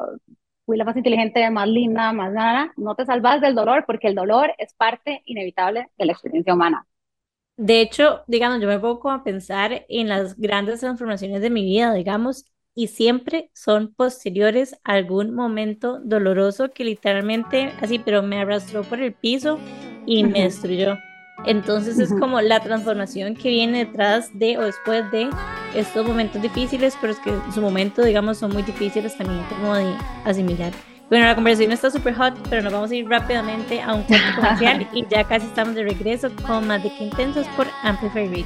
la más inteligente, más linda, más nada. No te salvas del dolor porque el dolor es parte inevitable de la experiencia humana. De hecho, digamos, yo me pongo a pensar en las grandes transformaciones de mi vida, digamos, y siempre son posteriores a algún momento doloroso que literalmente así, pero me arrastró por el piso y me destruyó. Entonces es como la transformación que viene detrás de o después de estos momentos difíciles, pero es que en su momento, digamos, son muy difíciles también como de asimilar. Bueno, la conversación está súper hot, pero nos vamos a ir rápidamente a un corte comercial y ya casi estamos de regreso con más de qué intensos por Amplify Radio.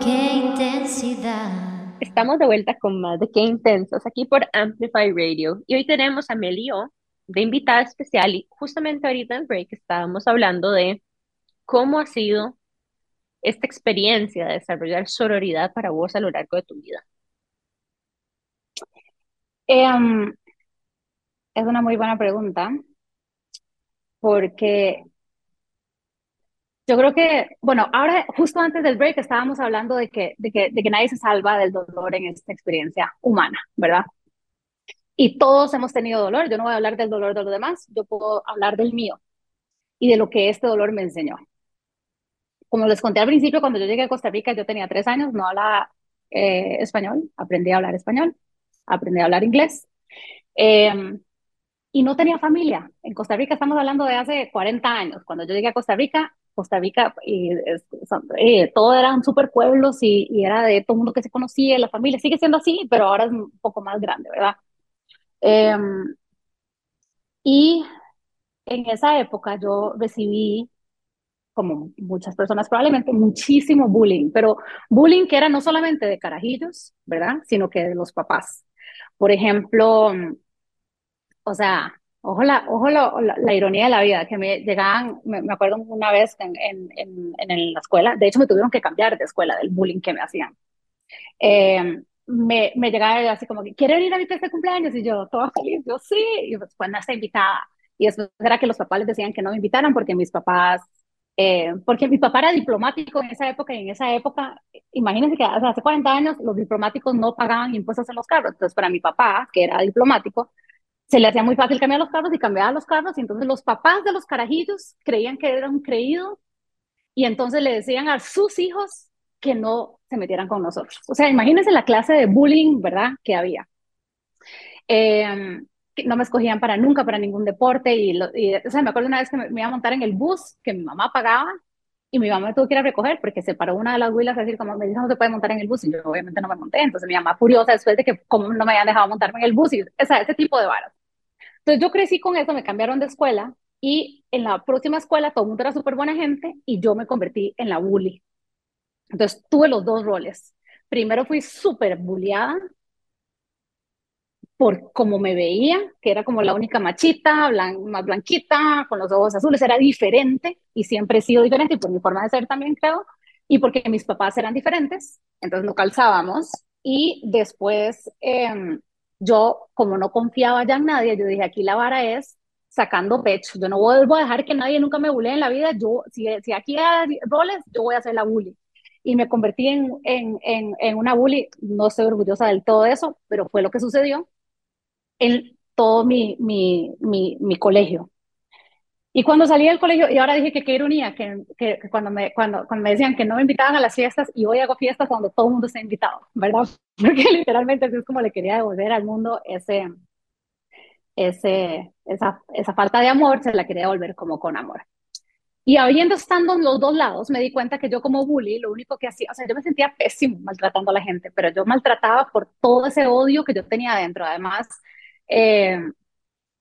Qué intensidad. Estamos de vuelta con más de Qué Intensos aquí por Amplify Radio y hoy tenemos a Melio de invitada especial y justamente ahorita en break estábamos hablando de cómo ha sido esta experiencia de desarrollar sororidad para vos a lo largo de tu vida. Em, es una muy buena pregunta porque yo creo que, bueno, ahora justo antes del break estábamos hablando de que, de que, de que nadie se salva del dolor en esta experiencia humana, ¿verdad? Y todos hemos tenido dolor. Yo no voy a hablar del dolor de los demás, yo puedo hablar del mío y de lo que este dolor me enseñó. Como les conté al principio, cuando yo llegué a Costa Rica, yo tenía tres años, no hablaba eh, español, aprendí a hablar español, aprendí a hablar inglés. Em, y no tenía familia. En Costa Rica estamos hablando de hace 40 años. Cuando yo llegué a Costa Rica, Costa Rica, y, eh, todo eran super pueblos y, era de todo el mundo que se conocía, la familia sigue siendo así, pero ahora es un poco más grande, ¿verdad? Em, y en esa época yo recibí, como muchas personas probablemente, muchísimo bullying, pero bullying que era no solamente de carajillos, ¿verdad? Sino que de los papás. Por ejemplo, o sea, Ojo, la, ojo la, ironía de la vida, que me llegaban, me, acuerdo una vez en, en, en, la escuela, de hecho me tuvieron que cambiar de escuela del bullying que me hacían. Eh, me, me llegaba así como que, ¿quieren ir a mi fiesta de cumpleaños? Y yo, toda feliz, yo sí, y pues, pues no está invitada. Y después era que los papás les decían que no me invitaran porque mis papás, eh, porque mi papá era diplomático en esa época y en esa época, imagínense que hace 40 años los diplomáticos no pagaban impuestos en los carros. Entonces para mi papá, que era diplomático, se le hacía muy fácil cambiar los carros y cambiaba los carros, y entonces los papás de los carajillos creían que era un creído, y entonces le decían a sus hijos que no se metieran con nosotros. O sea, imagínense la clase de bullying, ¿verdad?, que había. Que no me escogían para nunca, para ningún deporte, y, o sea, me acuerdo una vez que me, iba a montar en el bus que mi mamá pagaba, y mi mamá me tuvo que ir a recoger porque se paró una de las huilas a decir como me dijo no se puede montar en el bus y yo obviamente no me monté entonces mi mamá furiosa después de que como no me habían dejado montarme en el bus y o sea, ese tipo de varas entonces yo crecí con eso, me cambiaron de escuela y en la próxima escuela todo el mundo era súper buena gente y yo me convertí en la bully. Entonces tuve los dos roles. Primero fui súper bulliada por cómo me veía, que era como la única machita, más blanquita, con los ojos azules, era diferente y siempre he sido diferente y por mi forma de ser también creo, y porque mis papás eran diferentes, entonces no calzábamos. Y después, em, yo, como no confiaba ya en nadie, yo dije, aquí la vara es sacando pecho. Yo no vuelvo a dejar que nadie nunca me bulee en la vida. Yo, si, si aquí hay roles, yo voy a ser la bully. Y me convertí en, en, en, en una bully. No estoy orgullosa del todo de eso, pero fue lo que sucedió en todo mi, mi, mi, mi colegio. Y cuando salí del colegio, y ahora dije que qué ironía, que, que, que, cuando, me, cuando, cuando me decían que no me invitaban a las fiestas, y hoy hago fiestas cuando todo el mundo está invitado, ¿verdad? Porque literalmente así es como le quería devolver al mundo ese, ese, esa, esa falta de amor, se la quería devolver como con amor. Y habiendo estando en los dos lados, me di cuenta que yo como bully, lo único que hacía, o sea, yo me sentía pésimo maltratando a la gente, pero yo maltrataba por todo ese odio que yo tenía adentro. Además, eh,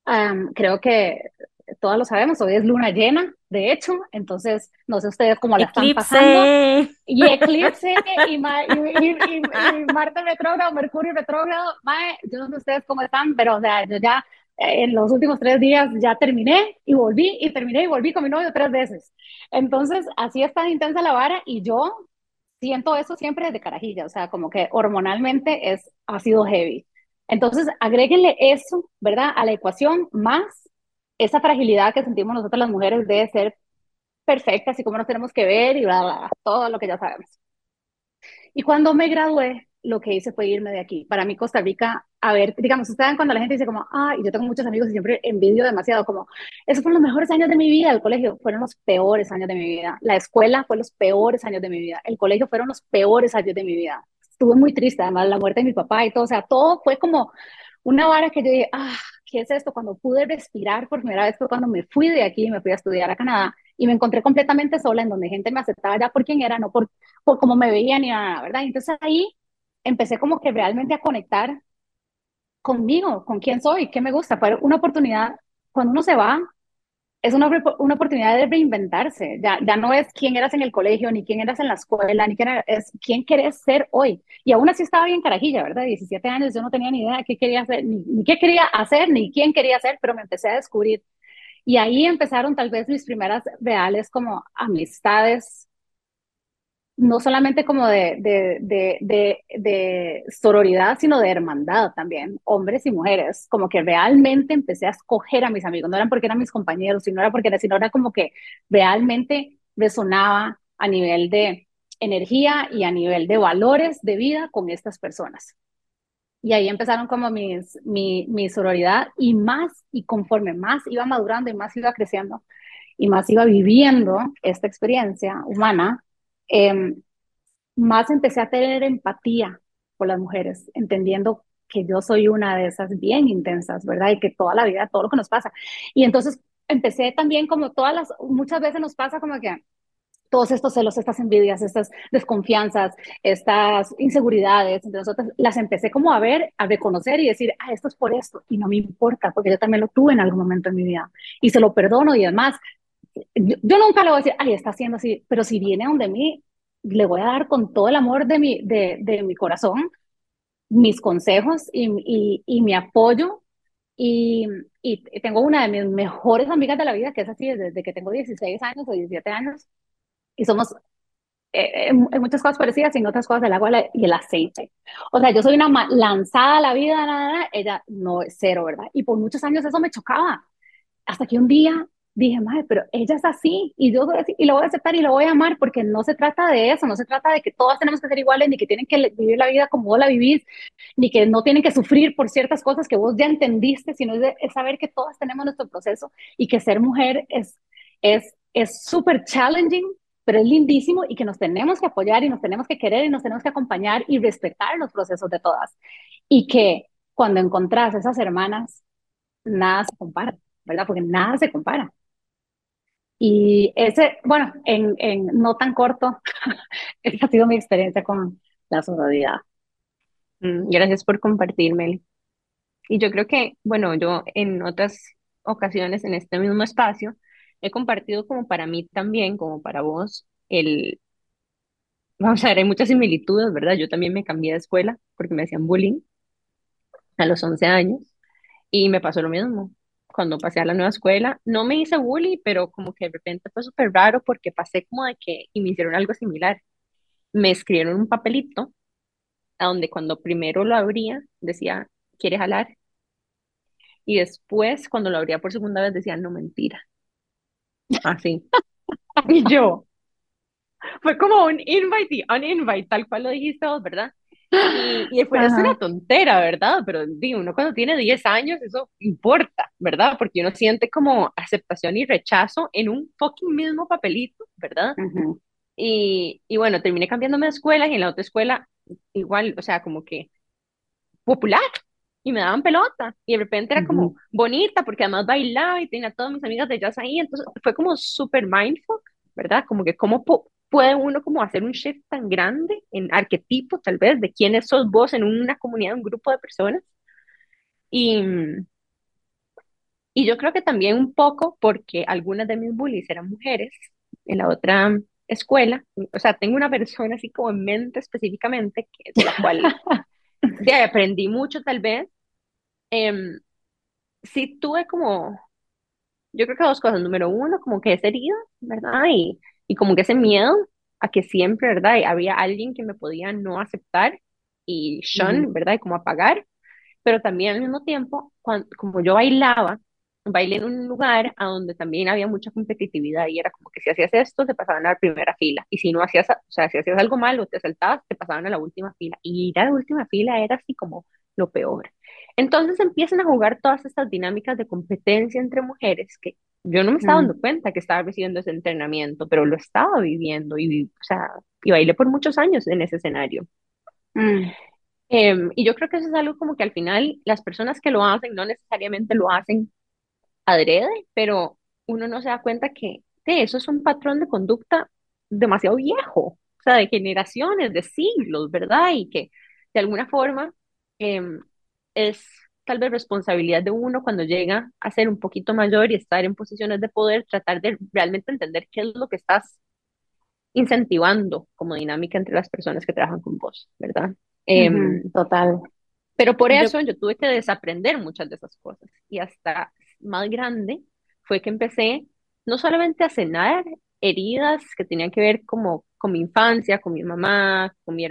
um, creo que todos lo sabemos, hoy es luna llena, de hecho, entonces no sé ustedes cómo la están pasando. Y eclipse y, ma, y, y, y, Marte retrógrado, Mercurio retrógrado, mae, yo no sé ustedes cómo están, pero o sea, yo ya eh, en los últimos tres días ya terminé y volví y terminé y volví con mi novio tres veces. Entonces, así es tan intensa la vara y yo siento eso siempre desde carajilla, o sea, como que hormonalmente es, ha sido heavy. Entonces, agréguenle eso, ¿verdad? A la ecuación más esa fragilidad que sentimos nosotros las mujeres de ser perfectas y cómo nos tenemos que ver y bla, bla, bla, todo lo que ya sabemos. Y cuando me gradué, lo que hice fue irme de aquí. Para mí Costa Rica, a ver, digamos, ustedes cuando la gente dice como, ah, yo tengo muchos amigos y siempre envidio demasiado, como, esos fueron los mejores años de mi vida, el colegio fueron los peores años de mi vida, la escuela fue los peores años de mi vida, el colegio fueron los peores años de mi vida. Estuve muy triste, además la muerte de mi papá y todo, o sea, todo fue como una vara que yo dije, ah, ¿qué es esto? Cuando pude respirar por primera vez fue cuando me fui de aquí y me fui a estudiar a Canadá y me encontré completamente sola en donde gente me aceptaba ya por quién era, no por, por cómo me veía ni nada, ¿verdad? Entonces ahí empecé como que realmente a conectar conmigo, con quién soy, qué me gusta. Fue una oportunidad, cuando uno se va, es una, una oportunidad de reinventarse. Ya, ya no es quién eras en el colegio, ni quién eras en la escuela, ni quién era, es quién querés ser hoy. Y aún así estaba bien carajilla, ¿verdad? 17 años, yo no tenía ni idea de qué quería hacer, ni, ni qué quería hacer, ni quién quería hacer, pero me empecé a descubrir. Y ahí empezaron tal vez mis primeras reales como amistades no solamente como de, de, de, de, sororidad, sino de hermandad también, hombres y mujeres, como que realmente empecé a escoger a mis amigos, no eran porque eran mis compañeros, sino era porque era, sino era como que realmente resonaba a nivel de energía y a nivel de valores de vida con estas personas. Y ahí empezaron como mis, mi, mi sororidad y más, y conforme más iba madurando y más iba creciendo y más iba viviendo esta experiencia humana, eh, más empecé a tener empatía por las mujeres, entendiendo que yo soy una de esas bien intensas, ¿verdad? Y que toda la vida, todo lo que nos pasa. Y entonces empecé también como todas las, muchas veces nos pasa como que todos estos celos, estas envidias, estas desconfianzas, estas inseguridades, entre nosotros las empecé como a ver, a reconocer y decir, ah, esto es por esto, y no me importa, porque yo también lo tuve en algún momento en mi vida, y se lo perdono y además, yo, yo nunca le voy a decir, ay, está haciendo así, pero si viene donde mí, le voy a dar con todo el amor de mi, de, de mi corazón mis consejos y, y, mi apoyo. Y, y, tengo una de mis mejores amigas de la vida, que es así desde que tengo 16 años o 17 años, y somos eh, en, muchas cosas parecidas y en otras cosas el agua y el aceite. O sea, yo soy una lanzada a la vida, nada, nada, ella no es cero, ¿verdad? Y por muchos años eso me chocaba. Hasta que un día dije, madre, pero ella es así y yo y lo voy a aceptar y lo voy a amar porque no se trata de eso, no se trata de que todas tenemos que ser iguales, ni que tienen que vivir la vida como vos la vivís, ni que no tienen que sufrir por ciertas cosas que vos ya entendiste, sino es, de, es saber que todas tenemos nuestro proceso y que ser mujer es es es súper challenging, pero es lindísimo y que nos tenemos que apoyar y nos tenemos que querer y nos tenemos que acompañar y respetar los procesos de todas. Y que cuando encontrás esas hermanas, nada se compara, ¿verdad? Porque nada se compara. Y ese, bueno, en, en no tan corto, esa ha sido mi experiencia con la sororidad. Mm, gracias por compartir, Meli. Y yo creo que, bueno, yo en otras ocasiones en este mismo espacio he compartido como para mí también, como para vos, el, vamos a ver, hay muchas similitudes, ¿verdad? Yo también me cambié de escuela porque me hacían bullying a los 11 años y me pasó lo mismo cuando pasé a la nueva escuela, no me hice bully, pero como que de repente fue súper raro porque pasé como de que, y me hicieron algo similar. Me escribieron un papelito a donde cuando primero lo abría decía, ¿quiere jalar? Y después, cuando lo abría por segunda vez, decía, no, mentira. Así. Y yo, fue como un invite y un invite, tal cual lo dijiste vos, ¿verdad? Y, y fue, es una tontera, ¿verdad? Pero digo, uno cuando tiene 10 años, eso importa, ¿verdad? Porque uno siente como aceptación y rechazo en un fucking mismo papelito, ¿verdad? Y, y bueno, terminé cambiándome de escuela y en la otra escuela igual, o sea, como que popular y me daban pelota y de repente era como bonita porque además bailaba y tenía a todas mis amigas de jazz ahí, entonces fue como súper mindful, ¿verdad? Como que cómo puede uno como hacer un shift tan grande en arquetipo tal vez de quiénes sos vos en una comunidad, un grupo de personas y, y yo creo que también un poco porque algunas de mis bullies eran mujeres en la otra escuela, o sea, tengo una persona así como en mente específicamente que, de la cual de aprendí mucho tal vez. Em, sí tuve como, yo creo que dos cosas. Número uno, como que esa herida, ¿verdad? Y, y como que ese miedo a que siempre, ¿verdad? Y había alguien que me podía no aceptar y Ujú. ¿verdad? Y como apagar. Pero también al mismo tiempo, cuando, como yo bailaba, bailé en un lugar a donde también había mucha competitividad y era como que si hacías esto, te pasaban a la primera fila. Y si no hacías, o sea, si hacías algo malo, te saltabas, te pasaban a la última fila. Y ir a la última fila era así como lo peor. Entonces empiezan a jugar todas estas dinámicas de competencia entre mujeres que yo no me estaba Mm, dando cuenta que estaba recibiendo ese entrenamiento, pero lo estaba viviendo y, o sea, y bailé por muchos años en ese escenario. mm, Em, y yo creo que eso es algo como que al final las personas que lo hacen no necesariamente lo hacen adrede, pero uno no se da cuenta que de eso es un patrón de conducta demasiado viejo, o sea, de generaciones, de siglos, ¿verdad? Y que de alguna forma em, es tal vez responsabilidad de uno cuando llega a ser un poquito mayor y estar en posiciones de poder, tratar de realmente entender qué es lo que estás incentivando como dinámica entre las personas que trabajan con vos, ¿verdad? Em, Total. pero por Yo, eso yo tuve que desaprender muchas de esas cosas. Y hasta más grande fue que empecé no solamente a sanar heridas que tenían que ver como con mi infancia, con mi mamá, con mi,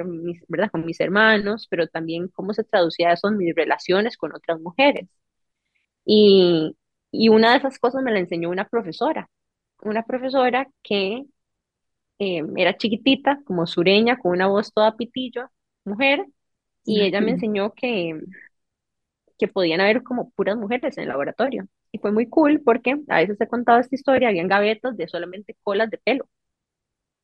¿verdad? con mis hermanos, pero también cómo se traducía eso en mis relaciones con otras mujeres. Y, y una de esas cosas me la enseñó una profesora, una profesora que eh, era chiquitita, como sureña, con una voz toda pitillo, mujer, y ella me enseñó que que podían haber como puras mujeres en el laboratorio. Y fue muy cool porque a veces he contado esta historia, habían gavetas de solamente colas de pelo,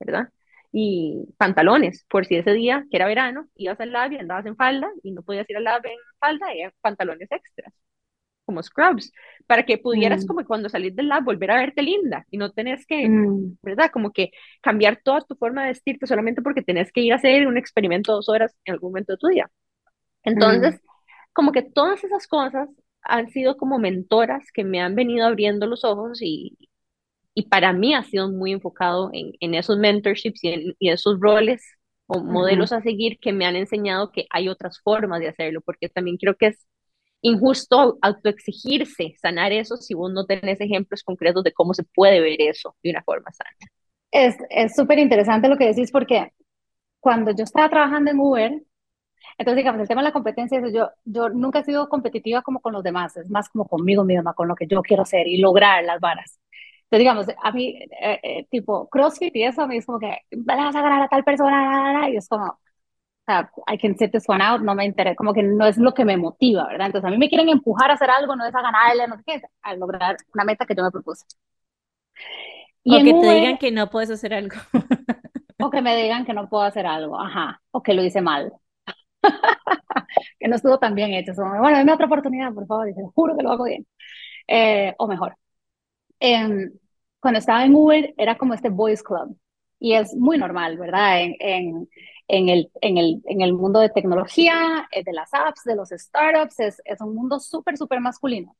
¿verdad? Y pantalones, por si ese día, que era verano, ibas al lab y andabas en falda y no podías ir al lab en falda, eran pantalones extras, como scrubs, para que pudieras Mm, como cuando salís del lab volver a verte linda y no tenés que, mm, ¿verdad? Como que cambiar toda tu forma de vestirte solamente porque tenés que ir a hacer un experimento dos horas en algún momento de tu día. mm, Entonces, como que todas esas cosas han sido como mentoras que me han venido abriendo los ojos y, y para mí ha sido muy enfocado en, en esos mentorships y en, y esos roles o modelos a seguir que me han enseñado que hay otras formas de hacerlo, porque también creo que es injusto autoexigirse sanar eso si vos no tenés ejemplos concretos de cómo se puede ver eso de una forma sana. Es, es súper interesante lo que decís porque cuando yo estaba trabajando en Uber, entonces digamos, el tema de la competencia, es yo, yo nunca he sido competitiva como con los demás, es más como conmigo misma, con lo que yo quiero hacer y lograr las varas. Entonces, digamos, a mí, eh, eh, tipo, CrossFit y eso, a mí es como que, vas a ganar a tal persona, la, la, la", y es como, o sea, I can sit this one out, no me interesa, como que no es lo que me motiva, ¿verdad? Entonces, a mí me quieren empujar a hacer algo, no es a ganarle, no sé qué, a lograr una meta que yo me propuse. Y o que te digan Uber, que no puedes hacer algo. o que me digan que no puedo hacer algo, ajá, o que lo hice mal, que no estuvo tan bien hecho. Bueno, dame otra oportunidad, por favor, y te juro que lo hago bien. Eh, o mejor. Em, cuando estaba en Uber, era como este boys club. Y es muy normal, ¿verdad? En, en, en el, en, el, en el mundo de tecnología, eh, de las apps, de los startups, es, es un mundo súper, súper masculino.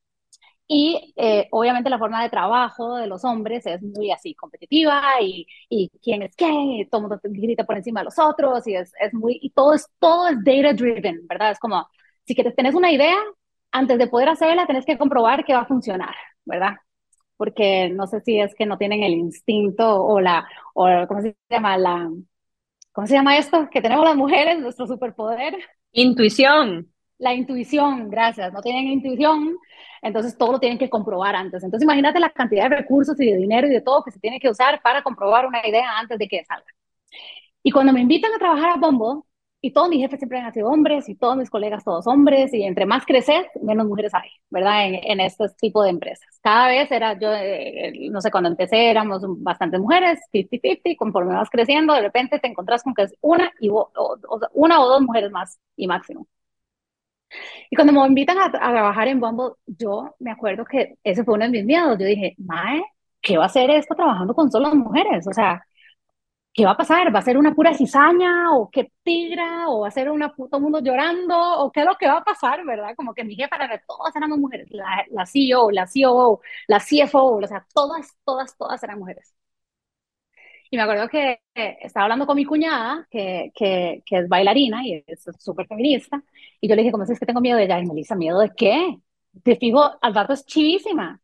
Y eh, obviamente la forma de trabajo de los hombres es muy así, competitiva y, y quién es quién, y todo el mundo grita por encima de los otros y es, es muy, y todo es, todo es data driven, ¿verdad? Es como, si quieres, tenés una idea, antes de poder hacerla, tenés que comprobar que va a funcionar, ¿verdad? Porque no sé si es que no tienen el instinto o la, o ¿cómo se llama? La, ¿cómo se llama esto? Que tenemos las mujeres, nuestro superpoder. Intuición. La intuición, gracias. No tienen intuición, entonces todo lo tienen que comprobar antes. Entonces imagínate la cantidad de recursos y de dinero y de todo que se tiene que usar para comprobar una idea antes de que salga. Y cuando me invitan a trabajar a Bumble, y todos mis jefes siempre han sido hombres y todos mis colegas todos hombres y entre más creces, menos mujeres hay, ¿verdad? En, en este tipo de empresas. Cada vez era yo, eh, no sé, cuando empecé éramos bastantes mujeres, 50-50, conforme vas creciendo, de repente te encontrás con que es una, y, o, una o dos mujeres más y máximo. Y cuando me invitan a, a, trabajar en Bumble, yo me acuerdo que ese fue uno de mis miedos. Yo dije, Mae, ¿qué va a hacer esto trabajando con solo mujeres? O sea, ¿qué va a pasar? ¿Va a ser una pura cizaña o qué tigra o va a ser una puto mundo llorando o qué es lo que va a pasar, verdad? Como que mi jefa era todas éramos mujeres, la, la CEO, la COO, la CFO, o sea, todas, todas, todas eran mujeres. Y me acuerdo que estaba hablando con mi cuñada, que, que, que es bailarina y es súper feminista, y yo le dije, ¿cómo es que tengo miedo de ella? Y Melissa, ¿miedo de qué? Te fijo, al rato es chivísima.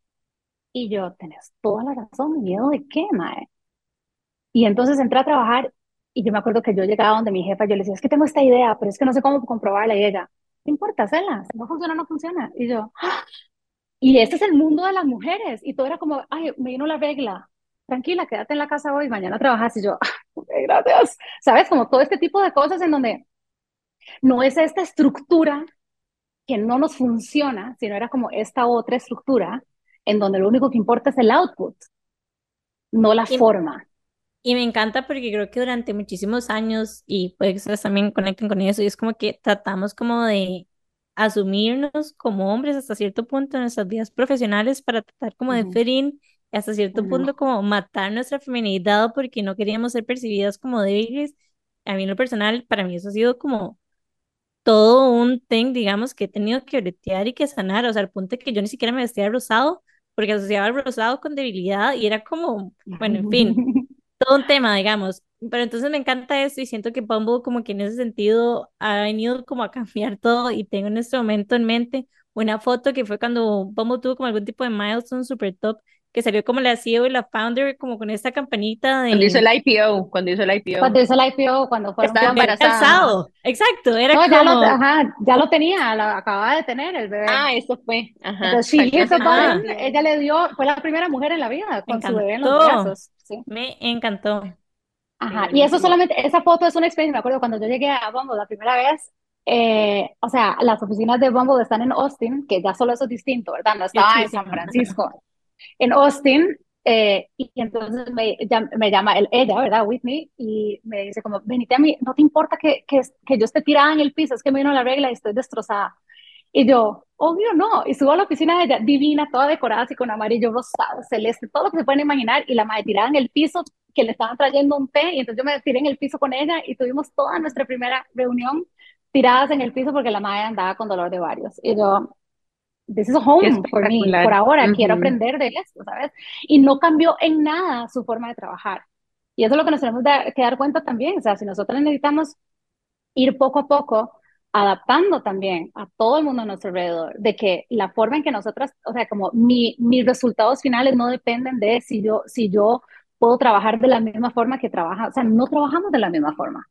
Y yo, tenés toda la razón, ¿miedo de qué, mae? Y entonces entré a trabajar y yo me acuerdo que yo llegaba donde mi jefa, yo le decía, es que tengo esta idea, pero es que no sé cómo comprobarla. Y ella, no importa, hazla, si no funciona, no funciona. Y yo, ¡Ah! y este es el mundo de las mujeres. Y todo era como, ay, me vino la regla, tranquila, quédate en la casa hoy, mañana trabajas. Y yo, okay, gracias. ¿Sabes? Como todo este tipo de cosas en donde no es esta estructura que no nos funciona, sino era como esta otra estructura en donde lo único que importa es el output, no la forma. Y me encanta porque creo que durante muchísimos años, y puede que ustedes también conecten con eso, y es como que tratamos como de asumirnos como hombres hasta cierto punto en nuestras vidas profesionales para tratar como de fit in, y hasta cierto punto como matar nuestra feminidad porque no queríamos ser percibidas como débiles. A mí en lo personal, para mí eso ha sido como todo un thing, digamos, que he tenido que bretear y que sanar, o sea, al punto de que yo ni siquiera me vestía rosado porque asociaba el rosado con debilidad y era como, bueno, en fin. todo un tema, digamos. Pero entonces me encanta esto y siento que Bumble como que en ese sentido ha venido como a cambiar todo y tengo en este momento en mente una foto que fue cuando Bumble tuvo como algún tipo de milestone super top que salió como la CEO y la founder como con esta campanita de... Cuando hizo el IPO, cuando hizo el IPO. Cuando hizo el IPO, cuando fue Estaba embarazada. Exacto, era no, como... Ya lo, ajá, ya lo tenía, lo acababa de tener el bebé. Ah, eso fue. Ajá. Entonces, sí, eso fue, ella le dio, fue la primera mujer en la vida con su bebé en los brazos. Sí. Me encantó. Ajá, y eso solamente, esa foto es una experiencia, me acuerdo cuando yo llegué a Bumble la primera vez, eh, o sea, las oficinas de Bumble están en Austin, que ya solo eso es distinto, ¿verdad? No estaba en San Francisco. En Austin, eh, y entonces me, ya, me llama el, ella, ¿verdad? Whitney, y me dice como, venite a mí, no te importa que, que, que yo esté tirada en el piso, es que me vino la regla y estoy destrozada. Y yo, obvio no, y subo a la oficina de ella, divina, toda decorada así con amarillo, rosado, celeste, todo lo que se pueden imaginar, y la madre tirada en el piso, que le estaban trayendo un té, y entonces yo me tiré en el piso con ella, y tuvimos toda nuestra primera reunión tiradas en el piso porque la madre andaba con dolor de varios. Y yo, this is home for me, por ahora, uh -huh. quiero aprender de esto, ¿sabes? Y no cambió en nada su forma de trabajar. Y eso es lo que nos tenemos que dar cuenta también, o sea, si nosotros necesitamos ir poco a poco, adaptando también a todo el mundo a nuestro alrededor, de que la forma en que nosotras, o sea, como mi, mis resultados finales no dependen de si yo, si yo puedo trabajar de la misma forma que trabaja, o sea, no trabajamos de la misma forma.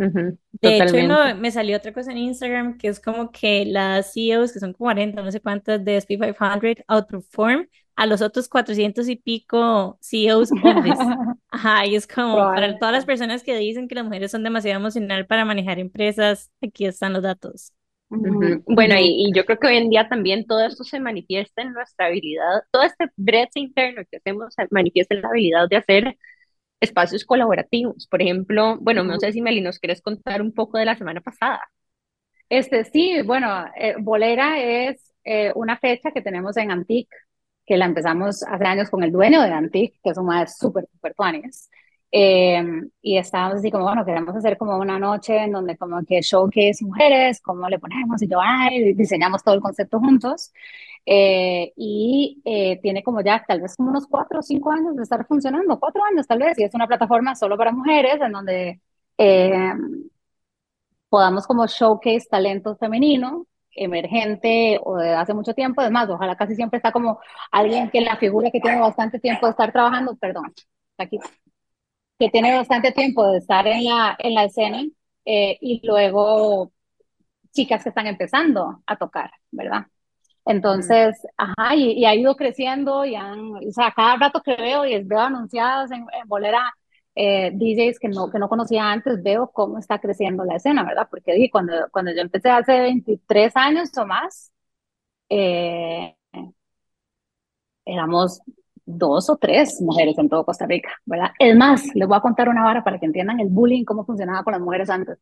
Uh -huh, de hecho, me, me, salió otra cosa en Instagram que es como que las CEOs, que son como 40, no sé cuántas de SP500, outperform a los otros 400 y pico CEOs hombres. Ajá, y es como para todas las personas que dicen que las mujeres son demasiado emocional para manejar empresas, aquí están los datos. Uh -huh. Bueno, y, y, yo creo que hoy en día también todo esto se manifiesta en nuestra habilidad, todo este brete interno que hacemos se manifiesta en la habilidad de hacer espacios colaborativos. Por ejemplo, bueno, no sé si Meli nos quieres contar un poco de la semana pasada. Este, sí, bueno, eh, Bolera es eh, una fecha que tenemos en Antique, que la empezamos hace años con el dueño de Antique, que es un más súper, súper tuanes. Eh, y estábamos así como, bueno, queremos hacer como una noche en donde como que showcase mujeres, cómo le ponemos y yo, ay, diseñamos todo el concepto juntos. Eh, y eh, tiene como ya tal vez como unos cuatro o cinco años de estar funcionando, cuatro años tal vez, y es una plataforma solo para mujeres en donde eh, podamos como showcase talento femenino emergente o de hace mucho tiempo, además, ojalá casi siempre está como alguien que la figura que tiene bastante tiempo de estar trabajando, perdón, aquí que tiene bastante tiempo de estar en la, en la escena eh, y luego chicas que están empezando a tocar, ¿verdad? Entonces, ajá, y, ha ido creciendo y han, o sea, cada rato que veo y veo anunciadas en, en bolera eh, DJs que no, que no conocía antes, veo cómo está creciendo la escena, ¿verdad? Porque cuando, cuando yo empecé hace 23 años o más, eh, éramos dos o tres mujeres en todo Costa Rica, ¿verdad? Es más, les voy a contar una vara para que entiendan el bullying, cómo funcionaba con las mujeres antes.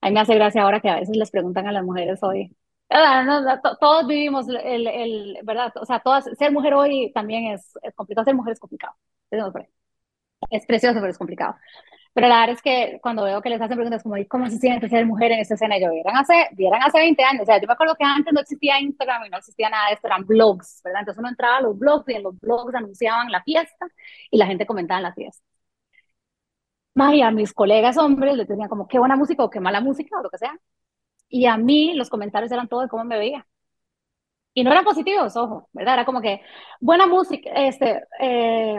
A mí me hace gracia ahora que a veces les preguntan a las mujeres hoy. Ah, todos vivimos el, el, ¿verdad? O sea, todas, ser mujer hoy también es, es complicado, ser mujer es complicado. Es precioso, pero es complicado. Pero la verdad es que cuando veo que les hacen preguntas como, "¿Y ¿cómo se siente ser mujer en esta escena? Yo, vieran hace, vieran hace 20 años. O sea, yo me acuerdo que antes no existía Instagram y no existía nada de esto, eran blogs, ¿verdad? Entonces uno entraba a los blogs y en los blogs anunciaban la fiesta y la gente comentaba en la fiesta. Maya, a mis colegas hombres les decían como, qué buena música o qué mala música o lo que sea. Y a mí los comentarios eran todo de cómo me veía. Y no eran positivos, ojo, ¿verdad? Era como que, buena música, este, eh,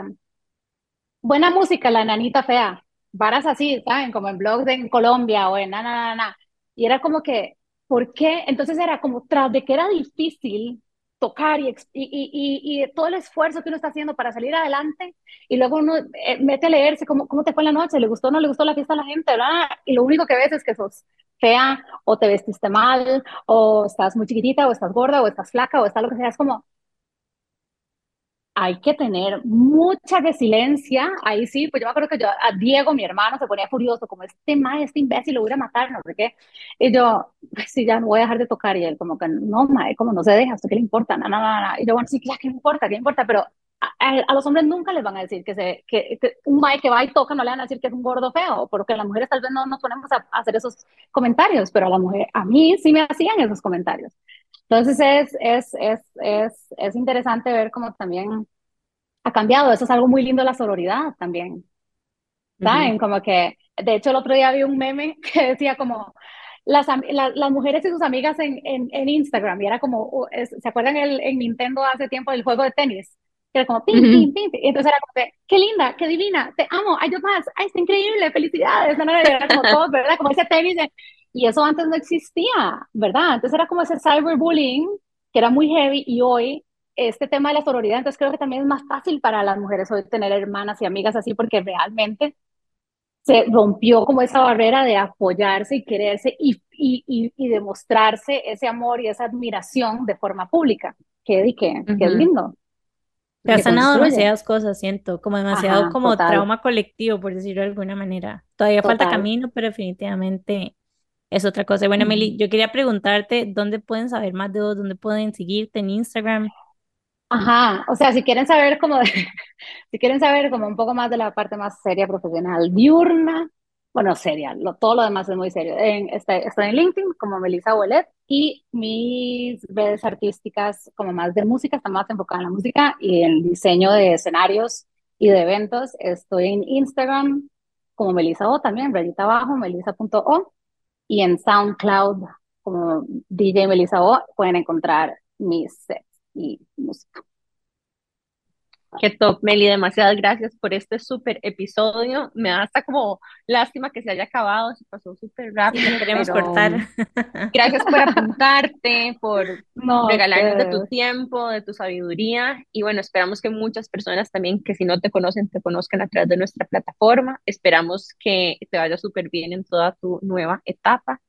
buena música, la nanita fea, varas así, ¿saben? Como en blogs de en Colombia o en na, na, na, na. Y era como que, ¿por qué? Entonces era como, tras de que era difícil tocar y, y, y, y todo el esfuerzo que uno está haciendo para salir adelante, y luego uno eh, mete a leerse cómo, cómo te fue en la noche, le gustó o no le gustó la fiesta a la gente, ¿verdad? Y lo único que ves es que sos fea, o te vestiste mal, o estás muy chiquitita, o estás gorda, o estás flaca, o estás lo que sea, es como, hay que tener mucha resiliencia. Ahí sí, pues yo me acuerdo que yo, a Diego, mi hermano, se ponía furioso, como este mae, este imbécil lo voy a matar, no sé qué. Y yo, pues sí, ya no voy a dejar de tocar. Y él, como que, no, mae, como no se deja, ¿a qué le importa? No, no, no. Y yo, bueno, sí, ya, ¿qué importa? ¿Qué importa? Pero a, los hombres nunca les van a decir que, se, que un mae que va y toca no le van a decir que es un gordo feo, porque las mujeres tal vez no nos ponemos a, a hacer esos comentarios, pero a la mujer, a mí sí me hacían esos comentarios. Entonces es, es, es, es, es interesante ver cómo también ha cambiado. Eso es algo muy lindo de la sororidad también. ¿Saben? Como que, de hecho, el otro día vi un meme que decía como las, la- las mujeres y sus amigas en, en, en Instagram, y era como, uh, ¿se acuerdan el, en Nintendo hace tiempo del juego de tenis? Que era como, pin, Ujú. pin, pin, pin. Y entonces era como que, qué linda, qué divina, te amo, ay, yo más, ay, está increíble, felicidades. No, no, no, Era como todo, ¿verdad? Como ese tenis. de- y eso antes no existía, ¿verdad? Entonces era como ese cyberbullying, que era muy heavy, y hoy este tema de la sororidad, entonces creo que también es más fácil para las mujeres hoy tener hermanas y amigas así, porque realmente se rompió como esa barrera de apoyarse y quererse y, y, y, y demostrarse ese amor y esa admiración de forma pública, que, que, que es Ujú. lindo, Te ha sanado construye. demasiadas cosas, siento, como demasiado Ajá, como total, trauma colectivo, por decirlo de alguna manera. Todavía falta total. camino, pero definitivamente es otra cosa. Bueno, Meli, yo quería preguntarte dónde pueden saber más de vos, dónde pueden seguirte en Instagram. Ajá, o sea, si quieren saber como de, si quieren saber como un poco más de la parte más seria profesional, diurna, bueno, seria, lo, todo lo demás es muy serio. En, estoy, estoy en LinkedIn como Melissa Bolet y mis redes artísticas como más de música, está más enfocada en la música y en diseño de escenarios y de eventos. Estoy en Instagram como Melissa O también, rayita abajo, melissa.o y en SoundCloud como DJ Melissa O pueden encontrar mis sets y música. Qué top, Meli, demasiadas gracias por este súper episodio. Me da hasta como lástima que se haya acabado, se pasó súper rápido, queremos pero cortar. gracias por apuntarte, por No, regalarnos de tu tiempo, de tu sabiduría. Y bueno, esperamos que muchas personas también que si no te conocen, te conozcan a través de nuestra plataforma. Esperamos que te vaya súper bien en toda tu nueva etapa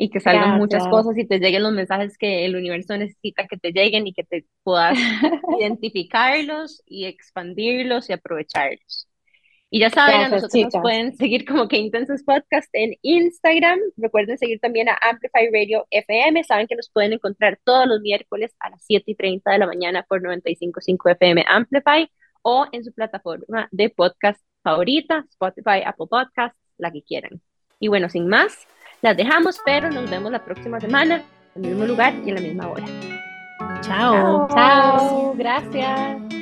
y que salgan muchas Gracias. cosas y te lleguen los mensajes que el universo necesita que te lleguen y que te puedas identificarlos y expandirlos y aprovecharlos. Y ya saben, a Gracias, nosotros nos pueden seguir como que Intensos Podcast en Instagram. Recuerden seguir también a Amplify Radio FM. Saben que nos pueden encontrar todos los miércoles a las 7 y 30 de la mañana por 95.5 FM Amplify o en su plataforma de podcast favorita, Spotify, Apple Podcasts, la que quieran. Y bueno, sin más, las dejamos, pero nos vemos la próxima semana, en el mismo lugar y en la misma hora. Chao. Chao, gracias.